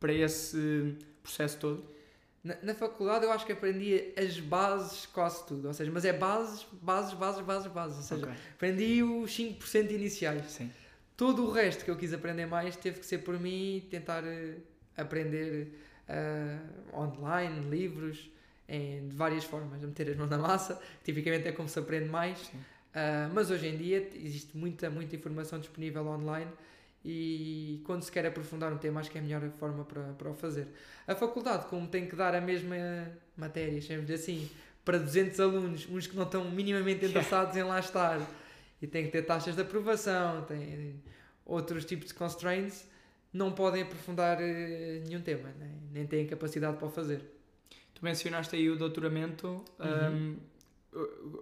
para esse processo todo? Na, na faculdade eu acho que aprendi as bases quase tudo, ou seja, mas é bases, bases, bases, bases, bases, ou seja, Ok. aprendi os 5% iniciais. Sim. Todo o resto que eu quis aprender mais teve que ser por mim tentar eh, aprender eh, online, livros, em, de várias formas, a meter as mãos na massa, tipicamente é como se aprende mais. Ah, mas hoje em dia existe muita, muita informação disponível online e quando se quer aprofundar um tema acho que é a melhor forma para, para o fazer. A faculdade, como tem que dar a mesma matéria, chamemos assim, para 200 alunos, uns que não estão minimamente interessados em lá estar e tem que ter taxas de aprovação, tem outros tipos de constraints, não podem aprofundar eh, nenhum tema, nem, nem têm capacidade para o fazer. Tu mencionaste aí o doutoramento. Uhum.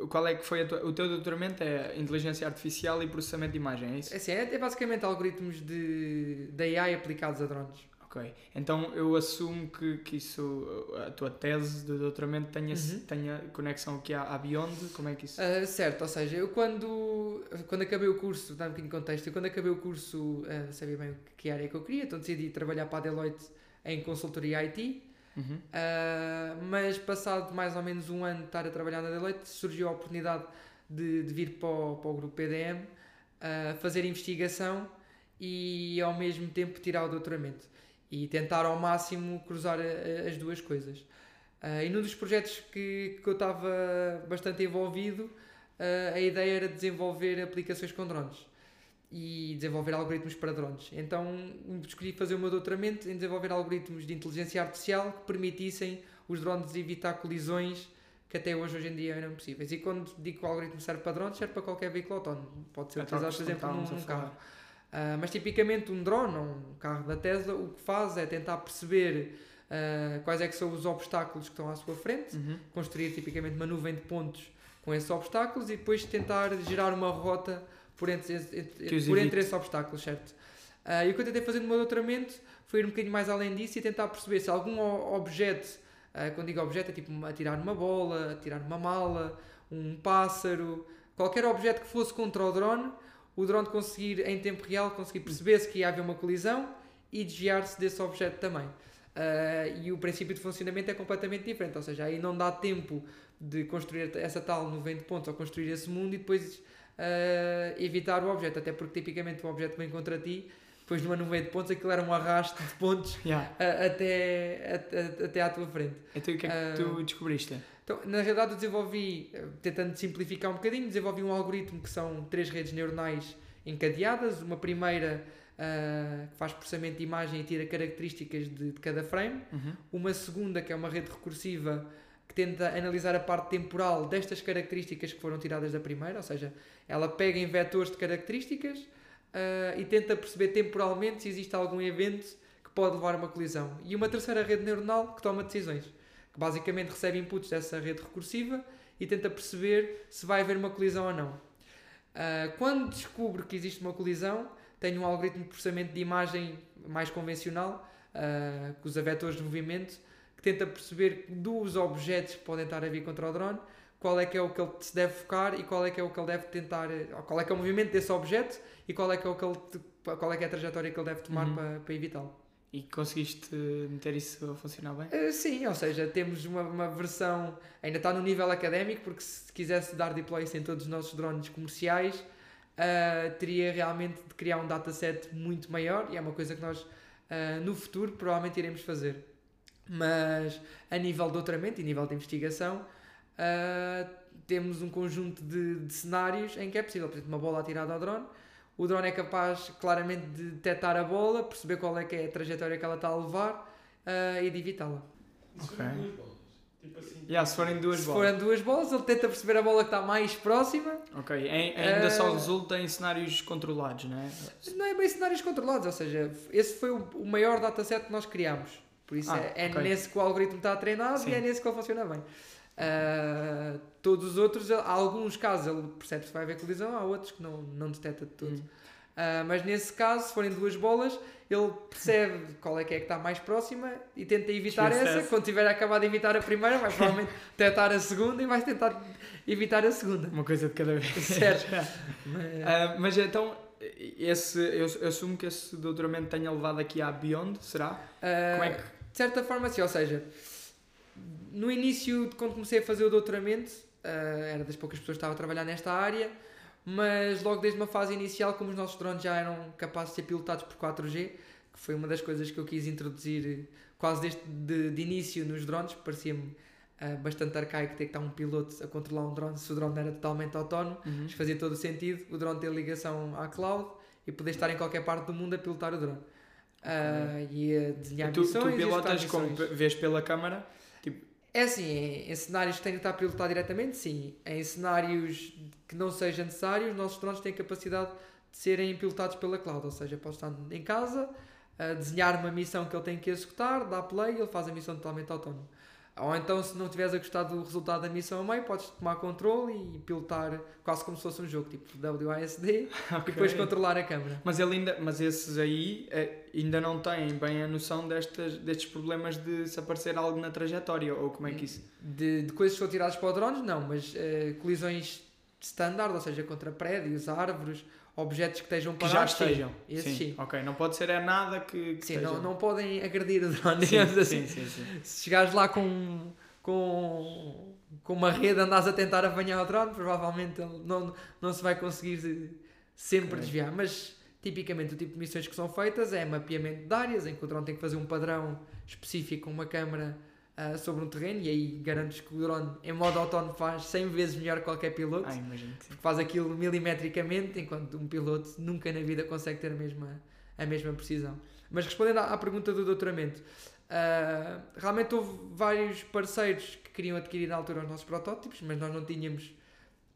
um, qual é que foi a tua- o teu doutoramento? É inteligência artificial e processamento de imagem, é isso? É, assim, é, é basicamente algoritmos de, de AI aplicados a drones. Ok. Então eu assumo que, que isso, a tua tese de doutoramento tenha, Uhum. tenha conexão aqui à, à Beyond. Como é que isso. Ah, certo, ou seja, eu quando, quando acabei o curso, dá um bocadinho de contexto, eu quando acabei o curso ah, sabia bem que- área que eu queria, então decidi trabalhar para a Deloitte em consultoria IT, Uhum. ah, mas passado mais ou menos um ano de estar a trabalhar na Deloitte, surgiu a oportunidade de, de vir para o, para o grupo PDM, ah, fazer investigação e ao mesmo tempo tirar o doutoramento e tentar ao máximo cruzar a- a- as duas coisas. Ah, e num dos projetos que, que eu estava bastante envolvido, ah, a ideia era desenvolver aplicações com drones e desenvolver algoritmos para drones. Então escolhi fazer o meu doutoramento em desenvolver algoritmos de inteligência artificial que permitissem os drones evitar colisões que até hoje, hoje em dia eram possíveis. E quando digo que o algoritmo serve para drones, serve para qualquer veículo autónomo. Pode ser É tal utilizado, por exemplo, num, num carro. Ah, mas tipicamente um drone ou um carro da Tesla o que faz é tentar perceber ah, quais é que são os obstáculos que estão à sua frente, Uhum. construir tipicamente uma nuvem de pontos com esses obstáculos e depois tentar gerar uma rota por entre, entre- por entre esses obstáculos, certo? Ah, e o que eu tentei fazer no meu doutoramento foi ir um bocadinho mais além disso e tentar perceber se algum objeto, quando digo objeto é tipo atirar numa bola, atirar numa mala, um pássaro, qualquer objeto que fosse contra o drone, o drone conseguir em tempo real conseguir perceber se que ia haver uma colisão e desviar-se desse objeto também. Ah, e o princípio de funcionamento é completamente diferente, ou seja, aí não dá tempo de construir essa tal nuvem de pontos ou construir esse mundo e depois ah, evitar o objeto, até porque tipicamente o objeto vem contra ti, depois numa nuvem de pontos aquilo era um arrasto de pontos Yeah. ah, até, até, até à tua frente. Então o que é que Ah, tu descobriste? Então, na realidade, eu desenvolvi, eh, tentando simplificar um bocadinho, desenvolvi um algoritmo que são três redes neuronais encadeadas. Uma primeira ah, que faz processamento de imagem e tira características de, de cada frame. Uhum. Uma segunda que é uma rede recursiva que tenta analisar a parte temporal destas características que foram tiradas da primeira, ou seja, ela pega em vetores de características ah, e tenta perceber temporalmente se existe algum evento que pode levar a uma colisão. E uma terceira rede neuronal que toma decisões que basicamente recebe inputs dessa rede recursiva e tenta perceber se vai haver uma colisão ou não. Ah, quando descubro que existe uma colisão, tenho um algoritmo de processamento de imagem mais convencional, ah, que usa vetores de movimento, que tenta perceber dos objetos que podem estar a vir contra o drone, qual é que é o que ele se deve focar e qual é que é o que ele deve tentar, qual é que é o movimento desse objeto e qual é que é, o que ele, qual é, que é a trajetória que ele deve tomar Uhum. para, para evitá-lo. E conseguiste meter isso a funcionar bem? Uh, sim, ou seja, temos uma, uma versão, ainda está no nível académico, porque se quisesse dar deploys em todos os nossos drones comerciais, uh, teria realmente de criar um dataset muito maior e é uma coisa que nós uh, no futuro provavelmente iremos fazer. Mas a nível de doutoramento e nível de investigação, temos um conjunto de, de cenários em que é possível, por exemplo, uma bola atirada ao drone. O drone é capaz claramente de detectar a bola, perceber qual é que é a trajetória que ela está a levar uh, e de evitá-la. Ok. Yeah, se forem duas Se bolas. forem duas bolas, ele tenta perceber a bola que está mais próxima. Ok, Em- ainda só Ah. resulta em cenários controlados, não é? Não é bem cenários controlados, ou seja, esse foi o, maior dataset que nós criámos. Por isso Ah, é, é ok. nesse que o algoritmo está treinado Sim. e é nesse que ele funciona bem. Ah, todos os outros, há alguns casos ele percebe se vai haver colisão, há outros que não, não detecta de tudo. Hum. Ah, mas nesse caso, se forem duas bolas, ele percebe qual é que é que está mais próxima e tenta evitar essa. Quando tiver acabado de evitar a primeira, vai provavelmente tentar a segunda e vai tentar evitar a segunda. Uma coisa de cada vez. Certo. Mas- Ah, mas então, esse, eu, eu assumo que esse doutoramento tenha levado aqui à Beyond, será? Como é que. De certa forma, sim. Ou seja, no início, quando comecei a fazer o doutoramento, ah, era das poucas pessoas que estava a trabalhar nesta área, mas logo desde uma fase inicial, como os nossos drones já eram capazes de ser pilotados por 4G, que foi uma das coisas que eu quis introduzir quase desde de, de início nos drones, parecia-me ah, bastante arcaico ter que estar um piloto a controlar um drone se o drone era totalmente autónomo. Uhum. Mas fazia todo o sentido o drone ter ligação à cloud e poder estar em qualquer parte do mundo a pilotar o drone. Ah, e a desenhar Tu, missões tu e pilotas como vês pela câmara? É assim, em, cenários que têm que estar a pilotar diretamente, sim. Em cenários que não seja necessário, os nossos drones têm a capacidade de serem pilotados pela cloud. Ou seja, posso estar em casa, desenhar uma missão que ele tem que executar, dá play e ele faz a missão totalmente autónomo. Ou então, se não tiveres a gostar do resultado da missão a meio, podes tomar controle e pilotar quase como se fosse um jogo, tipo WASD, e depois controlar a câmera. Mas, ele ainda, mas esses aí eh, ainda não têm bem a noção destas, destes problemas de se aparecer algo na trajetória, ou como é que isso? De, de coisas que são tiradas para drones, não, mas eh, colisões standard, ou seja, contra prédios, árvores, objetos que estejam Que parados. já sim. estejam. Esses sim. Ok, não pode ser é nada que, que Sim, não, não podem agredir o drone, Sim, digamos assim. sim, sim, sim. Se chegares lá com, com, com uma rede, andas a tentar apanhar o drone, provavelmente ele não, não se vai conseguir de- sempre Ok. desviar. Mas tipicamente o tipo de missões que são feitas é mapeamento de áreas, em que o drone tem que fazer um padrão específico com uma câmera ah, sobre um terreno e aí garantes que o drone em modo autónomo faz 100 vezes melhor que qualquer piloto. Ah, porque faz aquilo milimetricamente, enquanto um piloto nunca na vida consegue ter a mesma, a mesma precisão. Mas respondendo à, à pergunta do doutoramento, ah, realmente houve vários parceiros que queriam adquirir na altura os nossos protótipos, mas nós não tínhamos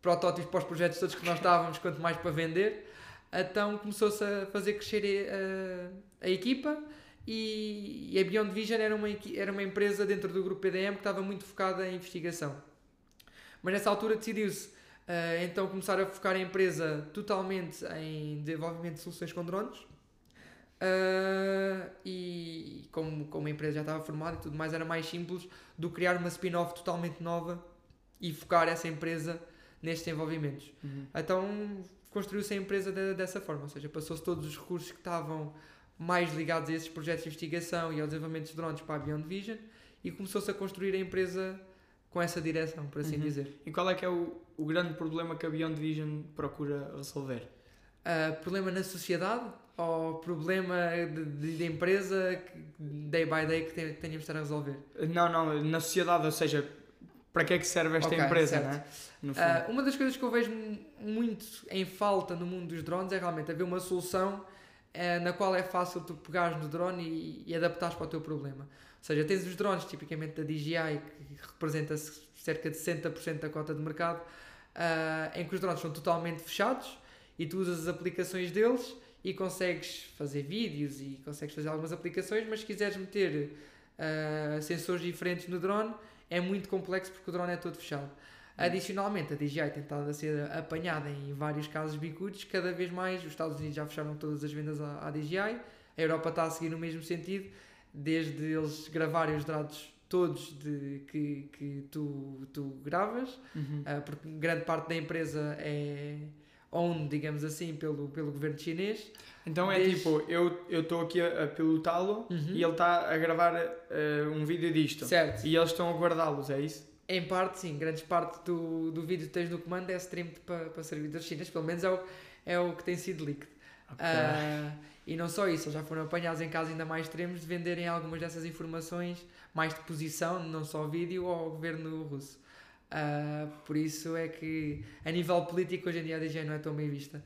protótipos para os projetos todos que nós estávamos, quanto mais para vender. Então começou-se a fazer crescer a, a equipa e, e a Beyond Vision era uma, era uma empresa dentro do grupo PDM que estava muito focada em investigação. Mas nessa altura decidiu-se Uh, então começar a focar a empresa totalmente em desenvolvimento de soluções com drones. Uh, e como, como a empresa já estava formada e tudo mais, era mais simples do que criar uma spin-off totalmente nova e focar essa empresa nestes desenvolvimentos. Uhum. Então construiu-se a empresa de- dessa forma, ou seja, passou-se todos os recursos que estavam mais ligados a esses projetos de investigação e ao desenvolvimento de drones para a Beyond Vision e começou-se a construir a empresa com essa direção, por assim Uhum. dizer. E qual é que é o, o grande problema que a Beyond Vision procura resolver? Uh, problema na sociedade ou problema de, empresa que, day by day que te- tenhamos de estar a resolver? Não, não, na sociedade, ou seja, para que é que serve esta Ok, empresa, né? Uh, uma das coisas que eu vejo mu- muito em falta no mundo dos drones é realmente haver uma solução uh, na qual é fácil tu pegares no drone e, e adaptares para o teu problema. Ou seja, tens os drones tipicamente da DJI que representa -se cerca de 60% da cota de mercado, uh, em que os drones são totalmente fechados e tu usas as aplicações deles e consegues fazer vídeos e consegues fazer algumas aplicações, mas se quiseres meter uh, sensores diferentes no drone é muito complexo porque o drone é todo fechado. Adicionalmente, a DJI tem estado a ser apanhada em vários casos bicudos, cada vez mais os Estados Unidos já fecharam todas as vendas à, à DJI, a Europa está a seguir no mesmo sentido, desde eles gravarem os dados todos de, que, que tu, tu gravas, Uhum. ah, porque grande parte da empresa é owned, digamos assim, pelo, pelo governo chinês. Então é Desde- tipo, eu estou aqui a, a pilotá-lo Uhum. e ele está a gravar eh, um vídeo disto. Certo. E eles estão a guardá-los, é isso? Em parte, sim, grandes parte do, do vídeo que tens no comando é streamed para, para servidores chineses, pelo menos é o, é o que tem sido leaked. Ok. Ah, e não só isso, eles já foram apanhados em casos ainda mais extremos de venderem algumas dessas informações, mais de posição, não só vídeo, ao governo russo. Ah, por isso é que, a nível político, hoje em dia a DJI não é tão bem vista.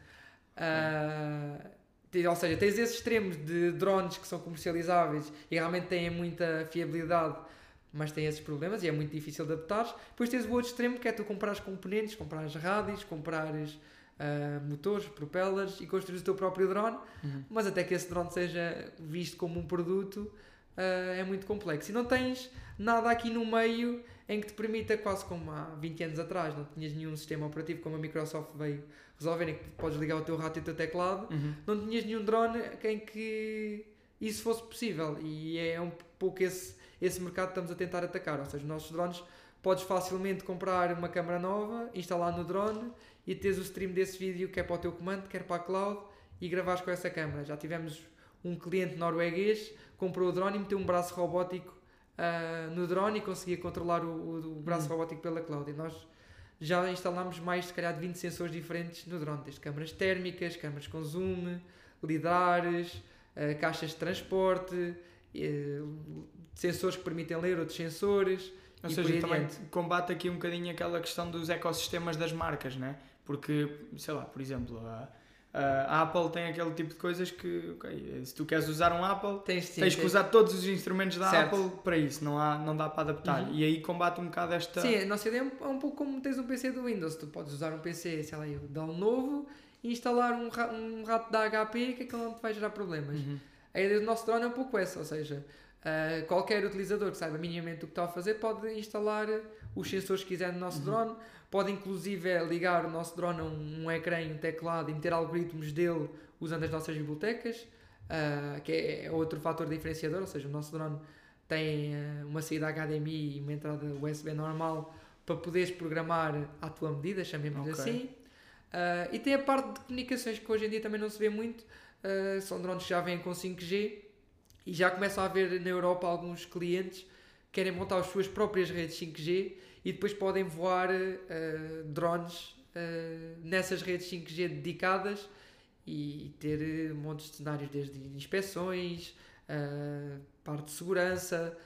Te- ou seja, tens esses extremos de drones que são comercializáveis e realmente têm muita fiabilidade, mas têm esses problemas e é muito difícil de adaptar. Depois tens o outro extremo que é tu comprares componentes, comprares rádios, comprares ah, motores, propellers e construir o teu próprio drone, Uhum. mas até que esse drone seja visto como um produto ah, é muito complexo. E não tens nada aqui no meio em que te permita, quase como há 20 anos atrás, não tinhas nenhum sistema operativo como a Microsoft veio resolver, em que podes ligar o teu rato e o teu teclado, Uhum. não tinhas nenhum drone em que isso fosse possível. E é um pouco esse, esse mercado que estamos a tentar atacar. Ou seja, os nossos drones, podes facilmente comprar uma câmera nova, instalar no drone e teres o stream desse vídeo, quer para o teu comando, quer para a cloud, e gravares com essa câmera. Já tivemos um cliente norueguês, comprou o drone e meteu um braço robótico ah, no drone e conseguia controlar o, o- o braço Hum. robótico pela cloud. E nós já instalámos mais, se calhar, de 20 sensores diferentes no drone, desde câmaras térmicas, câmaras com zoom, lidares, eh, caixas de transporte, eh, sensores que permitem ler outros sensores. Ou seja, também combate aqui um bocadinho aquela questão dos ecossistemas das marcas, né? Porque, sei lá, por exemplo, a, a Apple tem aquele tipo de coisas que, ok, se tu queres usar um Apple, Tens, sim, tens que tens- usar todos os instrumentos da Certo. Apple para isso, não, há, não dá para adaptar. Uhum. E aí combate um bocado esta. Sim, a nossa ideia é um, é pouco como tens um PC do Windows. Tu podes usar um PC, sei lá, de um novo e instalar um, ra- um rato da HP que aquilo não te vai gerar problemas. Uhum. A ideia do nosso drone é um pouco essa, ou seja, ah, qualquer utilizador que saiba minimamente o que está a fazer pode instalar os sensores que quiser no nosso Uhum. drone, pode inclusive é, ligar o nosso drone a um, um ecrã e um teclado e meter algoritmos dele usando as nossas bibliotecas, ah, que é outro fator diferenciador, ou seja, o nosso drone tem ah, uma saída HDMI e uma entrada USB normal para poderes programar à tua medida, chamemos Ok. assim. Ah, e tem a parte de comunicações que hoje em dia também não se vê muito, são drones que já vêm com 5G e já começam a haver na Europa alguns clientes querem montar as suas próprias redes 5G e depois podem voar ah, drones ah, nessas redes 5G dedicadas e ter eh, montes de cenários desde inspeções, ah, parte de segurança,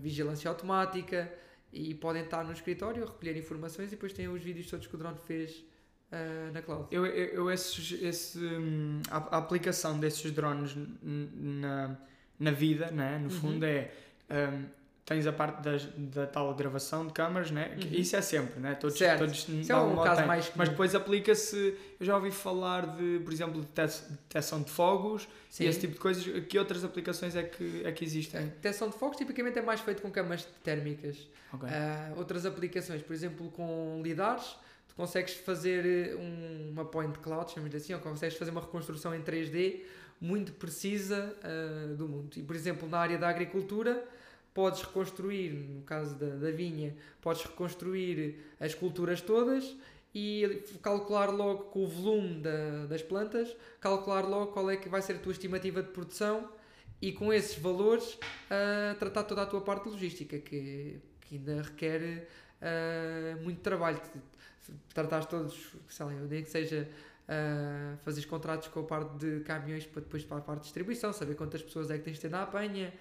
vigilância automática e podem estar no escritório a recolher informações e depois têm os vídeos todos que o drone fez ah, na cloud. Eu, eu, eu esses, esse, hum, a, a aplicação desses drones na, na vida, né? no Uhum. fundo, é. Hum, tens a parte das, da tal gravação de câmaras, né? Uhum. Isso é sempre, né? Todos, Certo. todos Isso é modo caso têm. mais comum. Mas depois aplica-se. Eu já ouvi falar de, por exemplo, de detec- detecção de fogos Sim. e esse tipo de coisas. Que outras aplicações é que, é que A existem? detecção de fogos tipicamente é mais feito com câmaras térmicas. Ok. Ah, outras aplicações, por exemplo, com lidares, tu consegues fazer eh, um- uma point cloud, chamamos assim, ou consegues fazer uma reconstrução em 3D muito precisa ah, do mundo. E, por exemplo, na área da agricultura, podes reconstruir, no caso da, da vinha, podes reconstruir as culturas todas e calcular logo com o volume da- das plantas, calcular logo qual é que vai ser a tua estimativa de produção e com esses valores ah, tratar toda a tua parte logística, que, que ainda requer ah, muito trabalho. Tratar todos, sei lá, nem que seja ah, fazeres contratos com a parte de caminhões para depois para a parte de distribuição, saber quantas pessoas é que tens de ter na apanha,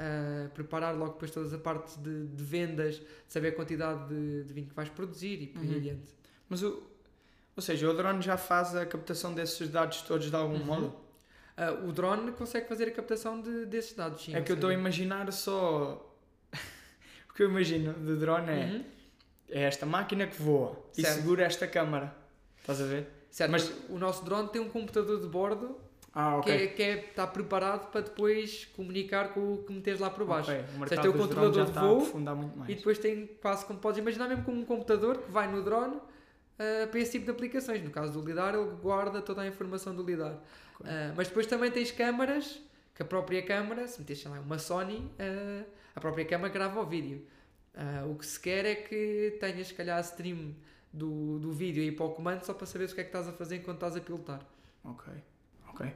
ah, preparar logo depois todas a parte de, de vendas, saber a quantidade de, de vinho que vais produzir e por aí Uhum. adiante. Mas o. Ou seja, o drone já faz a captação desses dados todos de algum Uhum. modo? Ah, o drone consegue fazer a captação de, desses dados, sim. é que eu estou a imaginar só. o que eu imagino de drone é. Uhum. É esta máquina que voa e Certo. segura esta câmara. Estás a ver? Certo, Mas- mas o nosso drone tem um computador de bordo Ah, ok. que, é, que é- está preparado para depois comunicar com o que meteres lá por baixo. Ok, O mercado tem o controlador de está voo. E depois tem quase como podes imaginar mesmo como um computador que vai no drone ah, para esse tipo de aplicações. No caso do lidar, ele guarda toda a informação do lidar. Ok. Ah, mas depois também tens câmaras, que a própria câmara, se meteres sei lá, uma Sony, ah, a própria câmara grava o vídeo. O que se quer é que tenhas, se calhar, a stream do, do vídeo aí para o comando só para saberes o que é que estás a fazer enquanto estás a pilotar. Ok. Ok.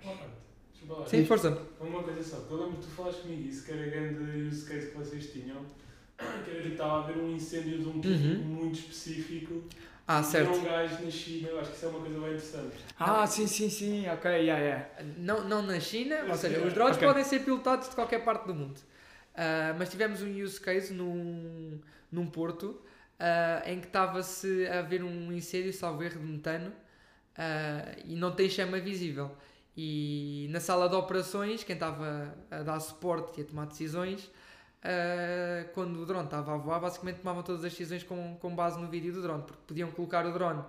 Lá. Sim, força. Uma coisa só, eu lembro que tu falaste comigo isso, que era grande use case que vocês tinham, que era que estava a haver um incêndio de um tipo Uhum. muito específico. Ah, certo. Era um gajo na China, eu acho que isso é uma coisa bem interessante. Ah, sim, sim, sim. Ok, yeah, yeah. Não, não na China, ou Esse seja, é. os drones Ok. podem ser pilotados de qualquer parte do mundo. Ah, mas tivemos um use case num, num porto ah, em que estava-se a haver um incêndio, salvo erro, de metano ah, e não tem chama visível. E na sala de operações, quem estava a dar suporte e a tomar decisões, ah, quando o drone estava a voar, basicamente tomavam todas as decisões com, com base no vídeo do drone, porque podiam colocar o drone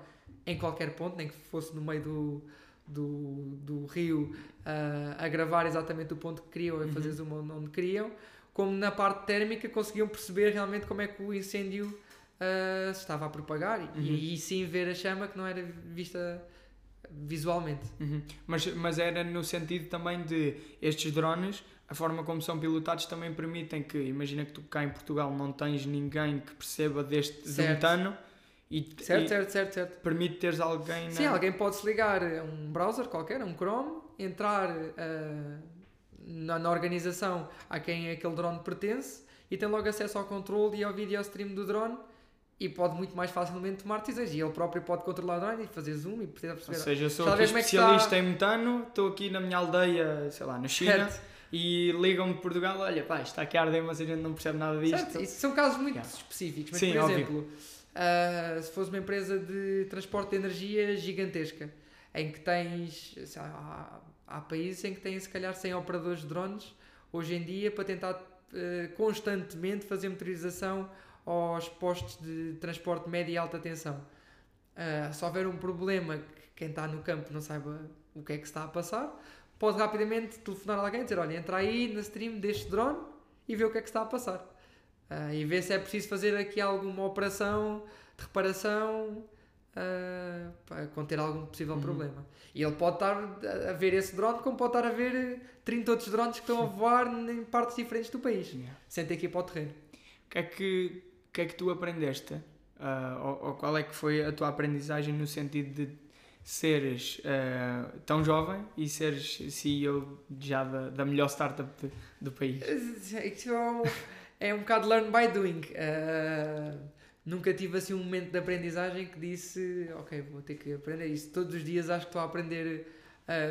em qualquer ponto, nem que fosse no meio do, do, do rio ah, a gravar exatamente o ponto que queriam e a fazer Uhum. zoom onde, queriam. como na parte térmica conseguiam perceber realmente como é que o incêndio ah, se estava a propagar e, Uhum. e aí sim ver a chama que não era vista visualmente. Uhum. Mas, mas era no sentido também de estes drones, a forma como são pilotados também permitem que, imagina que tu cá em Portugal não tens ninguém que perceba deste metano e, Certo, e certo, certo, certo. permite teres alguém Sim, na... alguém pode se ligar a um browser qualquer, a um Chrome, entrar ah, na, na organização a quem aquele drone pertence e tem logo acesso ao controle e ao video stream do drone e pode muito mais facilmente tomar decisões. E ele próprio pode controlar o drone e fazer zoom e precisa Ou perceber. seja, eu sou aqui é especialista está- em metano, estou aqui na minha aldeia, sei lá, na China, Certo, e ligam-me de Portugal, olha pá, isto está aqui a arder, mas a gente não percebe nada disto. certo. São casos muito Yeah. específicos, mas Sim, por exemplo, ah, se fosse uma empresa de transporte de energia gigantesca, em que tens, sei lá, há, há países em que têm se calhar 100 operadores de drones hoje em dia para tentar eh, constantemente fazer motorização aos postos de transporte média e alta tensão. Ah, se houver um problema que quem está no campo não saiba o que é que está a passar, pode rapidamente telefonar a alguém e dizer: Olha, entra aí na stream deste drone e vê o que é que está a passar. Ah, e ver se é preciso fazer aqui alguma operação de reparação ah, para conter algum possível Uhum. problema. E ele pode estar a- ver esse drone, como pode estar a ver eh, 30 outros drones que estão a voar em partes diferentes do país, Yeah. sem ter que ir para o terreno. O que é que, que, é que tu aprendeste? Ah, ou, ou qual é que foi a tua aprendizagem no sentido de seres ah, tão jovem e seres CEO já da, da melhor startup de- do país? Isso é um, bocado learn by doing. Ah, nunca tive assim um momento de aprendizagem que disse, ok, vou ter que aprender isso. Todos os dias acho que estou a aprender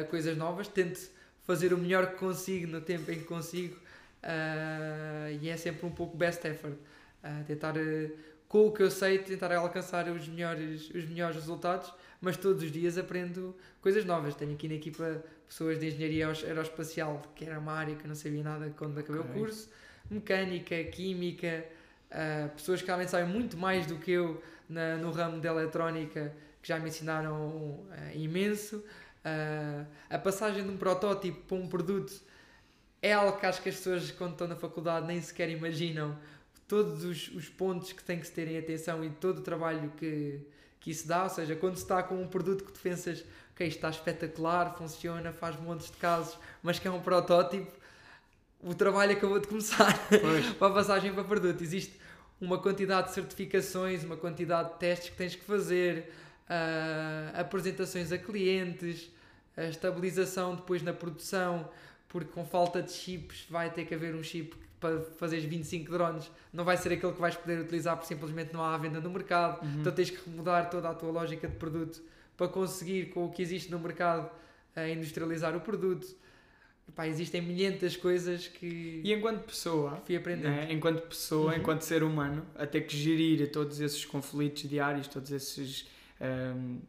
coisas novas, tento fazer o melhor que consigo no tempo em que consigo e é sempre um pouco best effort. Ah, tentar, ah, com o que eu sei, tentar alcançar os melhores, os melhores resultados, mas todos os dias aprendo coisas novas. Tenho aqui na equipa pessoas de engenharia aeroespacial, que era uma área que eu não sabia nada quando acabei Ok. o curso, mecânica, química, ah, pessoas que realmente sabem muito mais do que eu na- no ramo da eletrónica, que já me ensinaram ah, imenso. A passagem de um protótipo para um produto é algo que acho que as pessoas, quando estão na faculdade, nem sequer imaginam todos os, os pontos que tem que se terem atenção e todo o trabalho que, que isso dá. Ou seja, quando se está com um produto que tu pensas, ok, isto está espetacular, funciona, faz montes de casos, mas que é um protótipo, o trabalho acabou de começar para a passagem para produto. Existe uma quantidade de certificações, uma quantidade de testes que tens que fazer, ah, apresentações a clientes, a estabilização depois na produção, porque com falta de chips vai ter que haver um chip para fazeres 25 drones, não vai ser aquele que vais poder utilizar porque simplesmente não há à venda no mercado. Uhum. Então tens que mudar toda a tua lógica de produto para conseguir, com o que existe no mercado, a industrializar o produto. Epá, existem milhentas coisas que E enquanto pessoa, fui aprendendo. né, enquanto pessoa, Uhum. enquanto ser humano, a ter que gerir todos esses conflitos diários, todos esses ahm,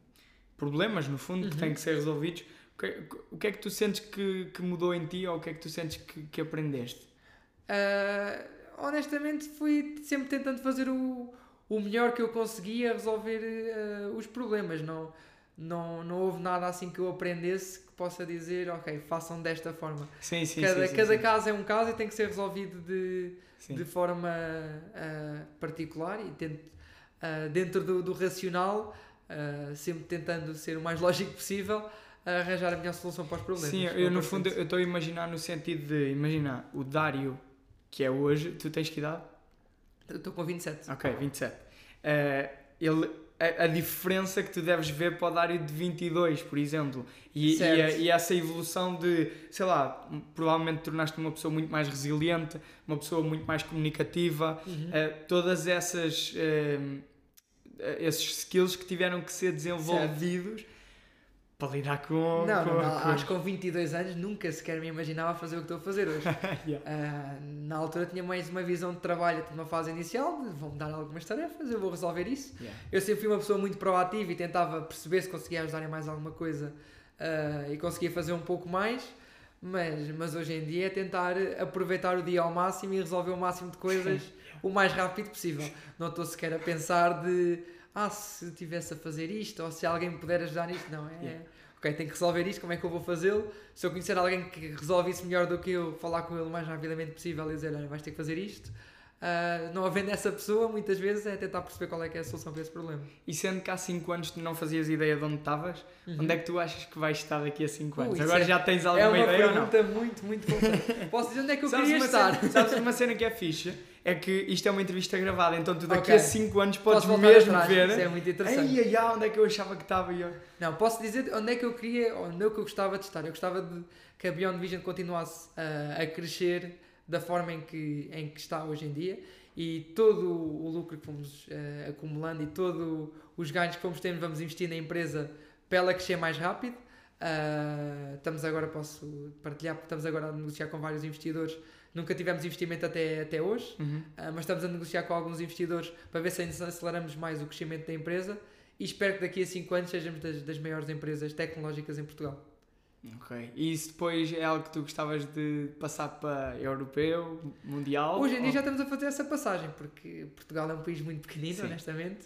problemas, no fundo, que Uhum. têm que ser resolvidos, o que, o que é que tu sentes que, que mudou em ti ou o que é que tu sentes que, que aprendeste? Ah, honestamente, fui sempre tentando fazer o, o melhor que eu conseguia resolver ah, os problemas. Não, não, não houve nada assim que eu aprendesse que possa dizer, ok, façam desta forma. Sim, sim, cada sim, cada caso é um caso e tem que ser resolvido de, de forma ah, particular e tento, ah, dentro do, do racional, ah, sempre tentando ser o mais lógico possível, arranjar a melhor solução para os problemas. Sim, eu no fundo eu estou a imaginar no sentido de, imagina, o Dário que é hoje, tu tens que idade? Eu Estou com 27. Ok, 27. Eh, ele, a, a diferença que tu deves ver para o Dário de 22, por exemplo, e, e, Certo. a- e essa evolução de, sei lá, provavelmente tornaste uma pessoa muito mais resiliente, uma pessoa muito mais comunicativa, Uhum. eh, todas essas eh, esses skills que tiveram que ser desenvolvidos para lidar com, Não, com, não, não, com- acho que com 22 anos nunca sequer me imaginava fazer o que estou a fazer hoje. Yeah. Ah, na altura tinha mais uma visão de trabalho, tinha uma fase inicial, de vão-me dar algumas tarefas, eu vou resolver isso. Yeah. Eu sempre fui uma pessoa muito proativa e tentava perceber se conseguia ajudar em mais alguma coisa ah, e conseguia fazer um pouco mais, mas, mas hoje em dia é tentar aproveitar o dia ao máximo e resolver o máximo de coisas o mais rápido possível. Não estou sequer a pensar de ah, se estivesse a fazer isto, ou se alguém me puder ajudar nisto, não, é, Yeah. ok, tenho que resolver isto, como é que eu vou fazê-lo? Se eu conhecer alguém que resolve isso melhor do que eu, falar com ele o mais rapidamente possível e dizer, olha, vais ter que fazer isto. Ah, não havendo essa pessoa, muitas vezes é tentar perceber qual é que é a solução para esse problema. E sendo que há 5 anos tu não fazias ideia de onde estavas, Uhum. onde é que tu achas que vais estar daqui a 5 anos? Isso Agora é- já tens É alguma uma ideia ou não? pergunta muito, muito completa. Posso dizer onde é que eu Sabes queria uma, estar? cena, sabes uma cena que é fixe? É que isto é uma entrevista gravada, então tu daqui Ok. a 5 anos podes mesmo ver. Isso é muito interessante. Ai, ai, ai, onde é que eu achava que estava eu. Não, posso dizer onde é que eu queria, onde é que eu gostava de estar. Eu gostava de que a Beyond Vision continuasse a, a crescer da forma em que, em que está hoje em dia e todo o lucro que fomos eh, acumulando e todos os ganhos que fomos tendo, vamos investir na empresa para ela crescer mais rápido. Ah, estamos agora, posso partilhar, porque estamos agora a negociar com vários investidores. Nunca tivemos investimento até, até hoje. Uhum. Uh, mas estamos a negociar com alguns investidores para ver se aceleramos mais o crescimento da empresa e espero que daqui a 5 anos sejamos das, das maiores empresas tecnológicas em Portugal. Ok. E isso depois é algo que tu gostavas de passar para europeu, mundial? Hoje em dia ou- já estamos a fazer essa passagem, porque Portugal é um país muito pequenino, Sim. honestamente,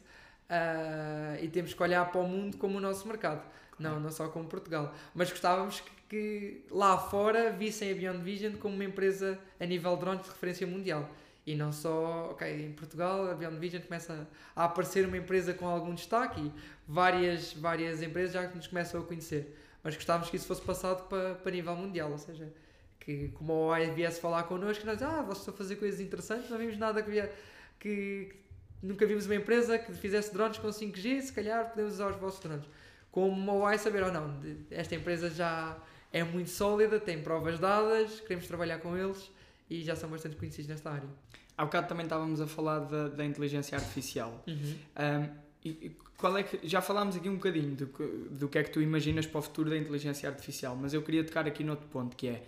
uh, e temos que olhar para o mundo como o nosso mercado, não, não só como Portugal. Mas gostávamos que, que lá fora vissem a Beyond Vision como uma empresa a nível de drones de referência mundial. E não só, ok, em Portugal a Beyond Vision começa a aparecer uma empresa com algum destaque e várias, várias empresas já nos começam a conhecer. Mas gostávamos que isso fosse passado para, para nível mundial, ou seja, que como a OAI viesse falar connosco, nós, ah, vocês estão a fazer coisas interessantes, não vimos nada que, via, que nunca vimos uma empresa que fizesse drones com 5G, se calhar podemos usar os vossos drones. Como a OAI saber ou não, esta empresa já é muito sólida, tem provas dadas, queremos trabalhar com eles e já são bastante conhecidos nesta área. Há bocado também estávamos a falar da, da inteligência artificial. Um, e, qual é que, já falámos aqui um bocadinho do, que- do que é que tu imaginas para o futuro da inteligência artificial, mas eu queria tocar aqui noutro ponto, que é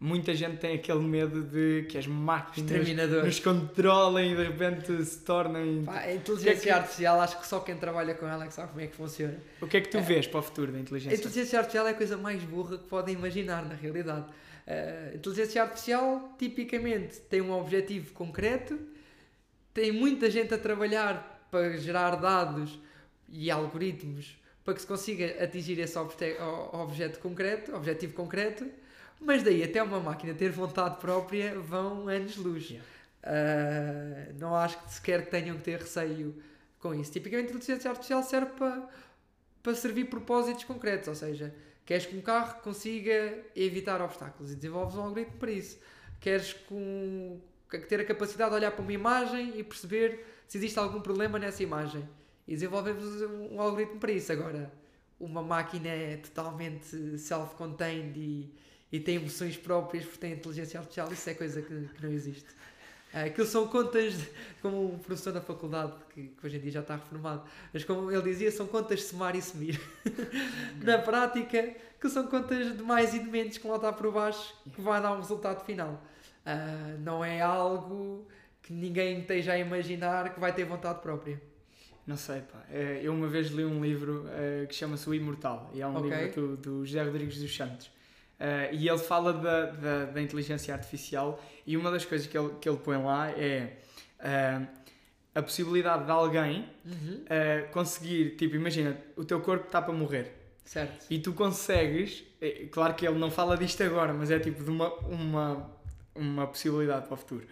muita gente tem aquele medo de que as máquinas nos controlem e de repente se tornem. Pá, a inteligência que é que- artificial, acho que só quem trabalha com ela é que sabe como é que funciona. O que é que tu É. vês para o futuro da A inteligência inteligência artificial é a coisa mais burra que podem imaginar, na realidade. Eh, A inteligência artificial, tipicamente, tem um objetivo concreto, tem muita gente a trabalhar para gerar dados e algoritmos para que se consiga atingir esse objeto concreto, objetivo concreto, mas daí até uma máquina ter vontade própria vão anos-luz. Yeah. Ah, não acho que sequer que tenham que ter receio com isso. Tipicamente, a inteligência artificial serve para, para servir propósitos concretos, ou seja, queres que um carro consiga evitar obstáculos e desenvolves um algoritmo para isso. Queres com, ter a capacidade de olhar para uma imagem e perceber se existe algum problema nessa imagem. E desenvolvemos um, um algoritmo para isso. Agora, uma máquina é totalmente self-contained e, e tem emoções próprias porque tem inteligência artificial, isso é coisa que, que não existe. Ah, Aquilo são contas, de- como o professor da faculdade, que, que hoje em dia já está reformado, mas como ele dizia, são contas de somar e sumir. Na prática, que são contas de mais e de menos que lá está por baixo, que vai dar um resultado final. Ah, não é algo que ninguém esteja a imaginar que vai ter vontade própria. Não sei, pá. Eh, Eu uma vez li um livro eh, que chama-se O Imortal, e é um Ok. livro do, do José Rodrigues dos Santos. Eh, e ele fala da, da, da inteligência artificial, e uma das coisas que ele, que ele põe lá é eh, a possibilidade de alguém eh, conseguir, tipo, imagina, o teu corpo está para morrer. Certo. E tu consegues, eh, claro que ele não fala disto agora, mas é tipo de uma, uma, uma possibilidade para o futuro.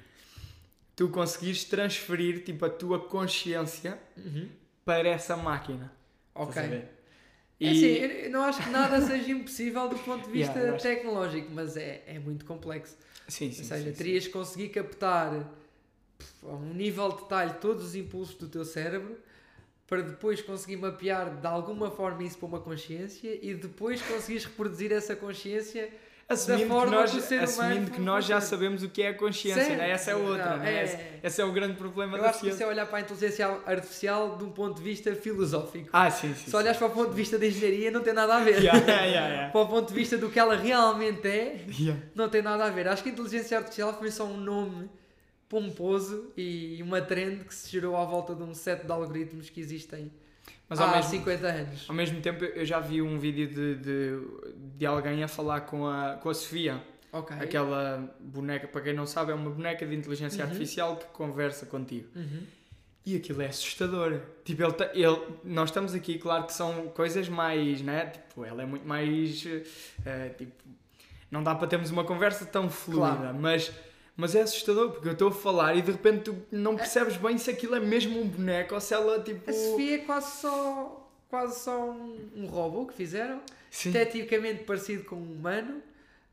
Tu conseguires transferir tipo a tua consciência Uhum. para essa máquina. Ok. É assim, eu eu não acho que nada seja impossível do ponto de vista Yeah, tecnológico, mas é, é muito complexo. sim, sim, Ou seja, sim, sim. terias que conseguir captar a um nível de detalhe todos os impulsos do teu cérebro para depois conseguir mapear de alguma forma isso para uma consciência e depois conseguires reproduzir essa consciência Assumindo, que nós, assumindo que nós já sabemos o que é a consciência, Certo. né? essa é outra. Não, né? é- Esse, é o grande problema Eu da acho que isso é olhar para a inteligência artificial de um ponto de vista filosófico. Ah, sim, sim. Se olhares para o ponto de vista da engenharia, não tem nada a ver. Yeah, yeah, yeah. Para o ponto de vista do que ela realmente é, não tem nada a ver. Acho que a inteligência artificial foi só um nome pomposo e uma trend que se gerou à volta de um set de algoritmos que existem Mas ao há mesmo, 50 anos. ao mesmo tempo eu já vi um vídeo de, de, de alguém a falar com a, com a Sofia. Ok. Aquela boneca, para quem não sabe, é uma boneca de inteligência Uhum. artificial que conversa contigo. Uhum. E aquilo é assustador. Tipo, ele, ele, nós estamos aqui, claro que são coisas mais, né? Tipo, ela é muito mais. eh, tipo, não dá para termos uma conversa tão fluida, Claro. mas, mas é assustador porque eu estou a falar e de repente tu não percebes bem se aquilo é mesmo um boneco ou se ela, tipo. A Sofia é quase só, quase só um, um robô que fizeram, Sim. esteticamente parecido com um humano,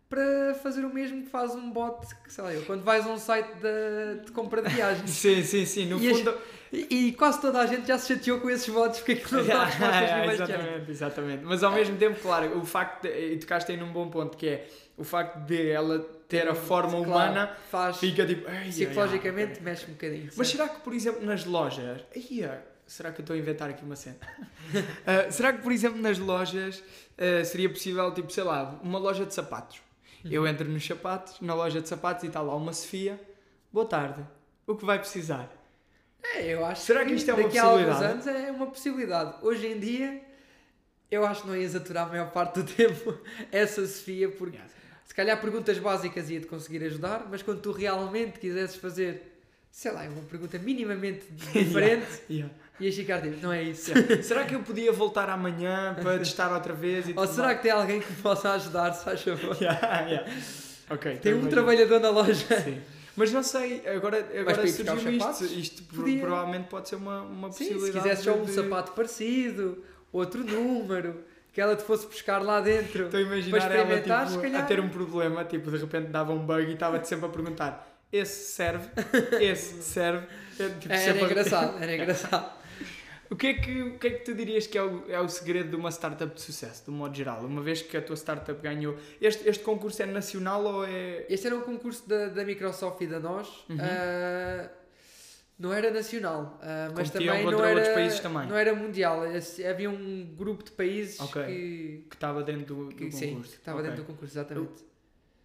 para fazer o mesmo que faz um bot, que sei lá, eu, quando vais a um site de, de compra de viagens. Sim, sim, sim. No E as- fundo. E, e quase toda a gente já se chateou com esses bots porque aquilo não dá Yeah, respostas yeah, jeito. exatamente, exatamente. Mas ao mesmo tempo, claro, o facto de, e tocaste aí num bom ponto que é o facto de ela ter a forma Claro, humana faz fica tipo. "Ai, ai, psicologicamente ai". mexe um bocadinho. Mas sim. será que, por exemplo, nas lojas. Ai, ah, será que eu estou a inventar aqui uma cena? Ah, será que, por exemplo, nas lojas ah, seria possível, tipo, sei lá, uma loja de sapatos? Eu entro nos sapatos, na loja de sapatos e está lá uma Sofia. Boa tarde. O que vai precisar? É, eu acho Será que isto é uma daqui a alguns possibilidade? anos é uma possibilidade. Hoje em dia, eu acho que não ias aturar a maior parte do tempo essa Sofia, porque se calhar perguntas básicas ia-te conseguir ajudar, mas quando tu realmente quisesses fazer, sei lá, uma pergunta minimamente diferente, Yeah. ias ficar tipo, não é isso. Yeah. será que eu podia voltar amanhã para testar outra vez? Ou será mais? que tem alguém que me possa ajudar, se faz favor? Yeah, yeah. Ok, Tem então um imagina. trabalhador na loja. Sim. Mas não sei, agora, agora surgiu os isto. Isto Podia. provavelmente pode ser uma, uma Sim, se possibilidade. quisesse só um de- sapato parecido, outro número, que ela te fosse buscar lá dentro. Estou a imaginar Para ela experimentar, tipo, se calhar. a ter um problema, tipo, de repente dava um bug e estava-te sempre a perguntar: esse serve, esse serve. É, tipo, Era sempre engraçado, era engraçado. O que, é que, o que é que tu dirias que é o, é o segredo de uma startup de sucesso, de um modo geral? Uma vez que a tua startup ganhou. Este, este concurso é nacional ou é. Este era um concurso da, da Microsoft e da nós. Uhum. ah, não era nacional, ah, mas Competiam também não era, países também? não era mundial. Havia um grupo de países Ok. que, que estava dentro do, do que concurso? sim, que estava Ok. dentro do concurso, exatamente.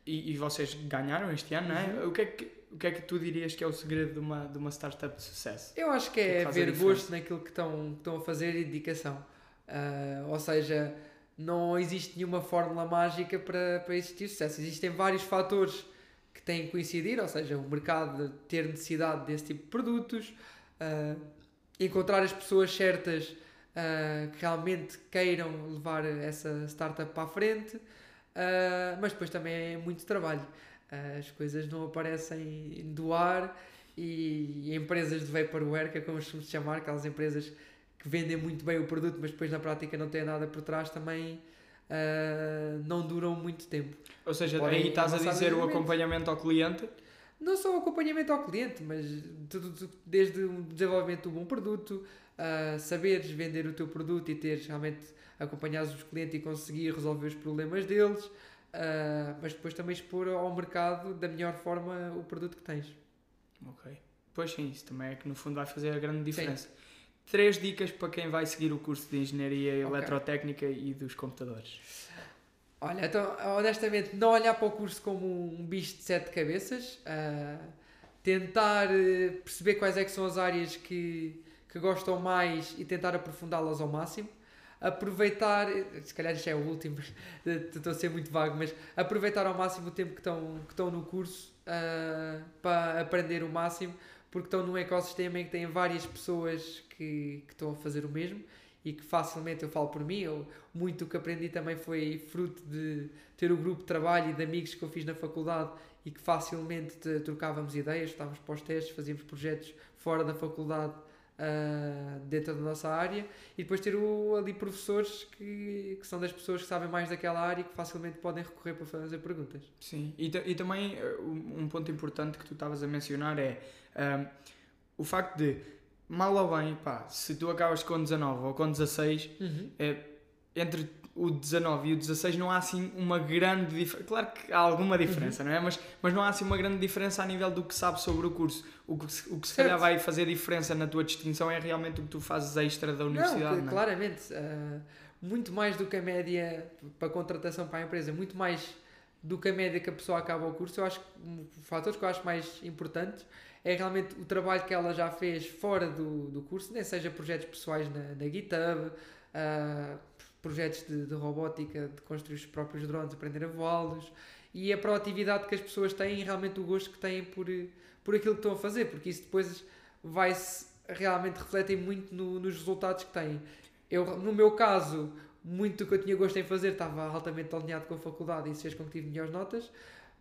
E, e vocês ganharam este ano, não é? Uhum. O, que é que, o que é que tu dirias que é o segredo de uma, de uma startup de sucesso? Eu acho que O que é haver gosto naquilo que estão, que estão a fazer e dedicação. Ah, ou seja, não existe nenhuma fórmula mágica para, para existir sucesso. Existem vários fatores que têm que coincidir, ou seja, o mercado ter necessidade desse tipo de produtos, ah, encontrar as pessoas certas ah, que realmente queiram levar essa startup para a frente, mas depois também é muito trabalho. Ah, as coisas não aparecem do ar e empresas de vaporware, que é como se chamar, aquelas empresas que vendem muito bem o produto, mas depois na prática não têm nada por trás, também ah, não duram muito tempo. Ou seja, Podem aí estás a dizer o acompanhamento ao cliente. Não só o acompanhamento ao cliente, mas tudo, desde o desenvolvimento de um bom produto, a saberes vender o teu produto e teres realmente acompanhados os clientes e conseguir resolver os problemas deles, ah, mas depois também expor ao mercado da melhor forma o produto que tens. Ok. Pois sim, isso também é que no fundo vai fazer a grande diferença. Três dicas para quem vai seguir o curso de Engenharia. Eletrotécnica e dos computadores. Olha, então, honestamente, não olhar para o curso como um bicho de sete cabeças, ah, tentar eh, perceber quais é que são as áreas que, que gostam mais e tentar aprofundá-las ao máximo. Aproveitar, se calhar isto é o último, estou a ser muito vago, mas aproveitar ao máximo o tempo que estão, que estão no curso ah, para aprender o máximo, porque estão num ecossistema em que têm várias pessoas que, que estão a fazer o mesmo e que facilmente, eu falo por mim, eu, muito o que aprendi também foi fruto de ter o grupo de trabalho e de amigos que eu fiz na faculdade e que facilmente te- trocávamos ideias, estávamos para os testes, fazíamos projetos fora da faculdade ah, dentro da nossa área e depois ter o- ali professores que, que são das pessoas que sabem mais daquela área e que facilmente podem recorrer para fazer perguntas. Sim, e, e também eh, um um ponto importante que tu estavas a mencionar é ahm, o facto de, mal ou bem, pá, se tu acabas com 19 ou com 16, entre o 19 e o 16 não há assim uma grande diferença. Claro que há alguma diferença, não é? Mas, mas não há assim uma grande diferença a nível do que sabes sobre o curso. O que, se- o que se Certo. calhar vai fazer diferença na tua distinção é realmente o que tu fazes extra da universidade. Não, Não, é? claramente. ah, muito mais do que a média para contratação para a empresa, muito mais do que a média que a pessoa acaba o curso. Eu acho que um fator que eu acho mais importante é realmente o trabalho que ela já fez fora do, do curso, nem seja projetos pessoais na, na GitHub, ah, projetos de, de robótica, de construir os próprios drones, aprender a voá-los e a proatividade que as pessoas têm e realmente o gosto que têm por, por aquilo que estão a fazer, porque isso depois vai-se realmente refletem muito no- nos resultados que têm. Eu, no meu caso, muito do que eu tinha gosto em fazer estava altamente alinhado com a faculdade e isso fez com que tive melhores notas,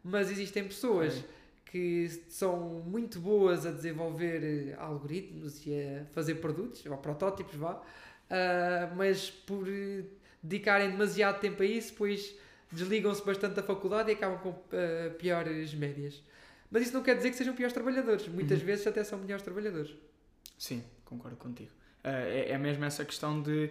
mas existem pessoas Ok. que são muito boas a desenvolver eh, algoritmos e a fazer produtos, ou protótipos, vá, ah, mas por dedicarem demasiado tempo a isso, depois desligam-se bastante da faculdade e acabam com ah, piores médias. Mas isso não quer dizer que sejam piores trabalhadores, muitas Uhum. vezes até são melhores trabalhadores. Sim, concordo contigo. Uh, é, é mesmo essa questão de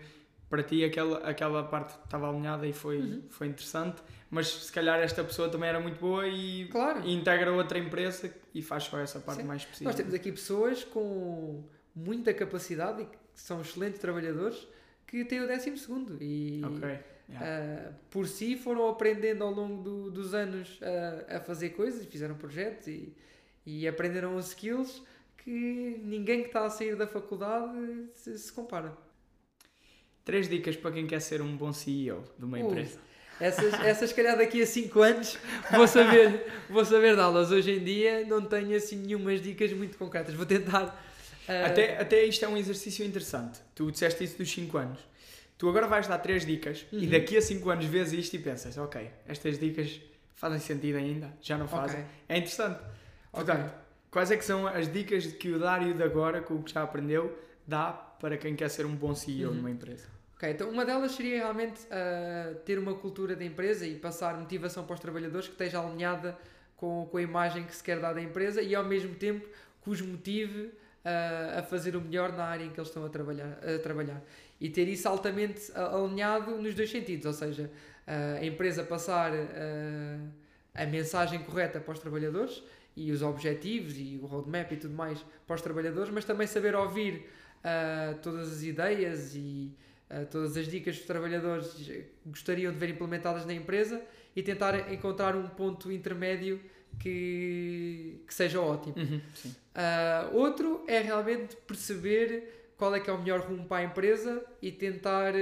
para ti aquela, aquela parte estava alinhada e foi, Uhum. foi interessante, mas se calhar esta pessoa também era muito boa e, Claro. e integra outra empresa e faz só essa parte Sim. mais específica. Nós temos aqui pessoas com muita capacidade e que são excelentes trabalhadores que têm o décimo segundo e Ok. yeah. ah, por si foram aprendendo ao longo do- dos anos ah, a fazer coisas, fizeram projetos e, e aprenderam os skills que ninguém que está a sair da faculdade se, se compara. Três dicas para quem quer ser um bom CEO de uma empresa. Essas, essas se calhar daqui a 5 anos vou saber, vou saber dá-las. Hoje em dia não tenho assim nenhumas dicas muito concretas. Vou tentar. Ah, Até, até isto é um exercício interessante. Tu disseste isso dos 5 anos. Tu agora vais dar três dicas e Uhum. daqui a 5 anos vês isto e pensas, ok, estas dicas fazem sentido ainda? Já não fazem? ok. É interessante. Portanto, quais é que são as dicas que o Dário de agora, com o que já aprendeu, dá para quem quer ser um bom CEO Uhum. numa empresa? Ok, então uma delas seria realmente ah, ter uma cultura da empresa e passar motivação para os trabalhadores que esteja alinhada com, com a imagem que se quer dar da empresa e ao mesmo tempo que os motive ah, a fazer o melhor na área em que eles estão a trabalhar. A trabalhar. E ter isso altamente alinhado nos dois sentidos, ou seja, ah, a empresa passar ah, a mensagem correta para os trabalhadores e os objetivos e o roadmap e tudo mais para os trabalhadores, mas também saber ouvir todas as ideias e todas as dicas que os trabalhadores gostariam de ver implementadas na empresa e tentar encontrar um ponto intermédio que, que seja ótimo. Sim. Ah, outro é realmente perceber qual é que é o melhor rumo para a empresa e tentar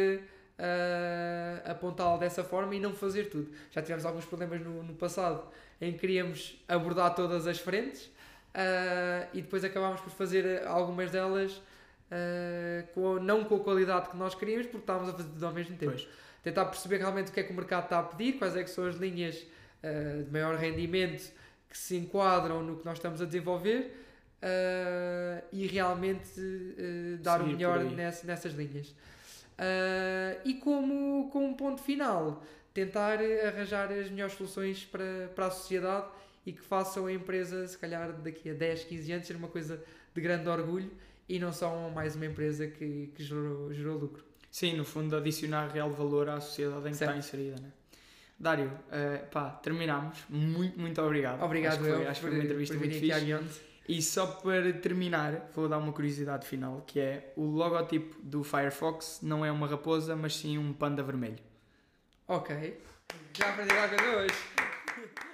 ah, apontá-la dessa forma e não fazer tudo. Já tivemos alguns problemas no, no passado em que queríamos abordar todas as frentes ah, e depois acabámos por fazer algumas delas com, não com a qualidade que nós queríamos porque estávamos a fazer tudo ao mesmo tempo. Pois. Tentar perceber realmente o que é que o mercado está a pedir, quais é que são as linhas ah, de maior rendimento que se enquadram no que nós estamos a desenvolver ah, e realmente ah, dar o melhor ness- nessas linhas. E como, como um ponto final, tentar arranjar as melhores soluções para, para a sociedade e que façam a empresa, se calhar daqui a 10, 15 anos, ser uma coisa de grande orgulho e não só mais uma empresa que, que gerou, gerou lucro. Sim, no fundo, adicionar real valor à sociedade em que Certo. está inserida. Né? Dário, eh, pá, terminamos. Muito, muito obrigado. Obrigado, acho que foi, eu, acho que foi uma entrevista muito fixe. E só para terminar, vou dar uma curiosidade final, que é o logotipo do Firefox não é uma raposa, mas sim um panda vermelho. Ok. Já aprendi alguma coisa hoje.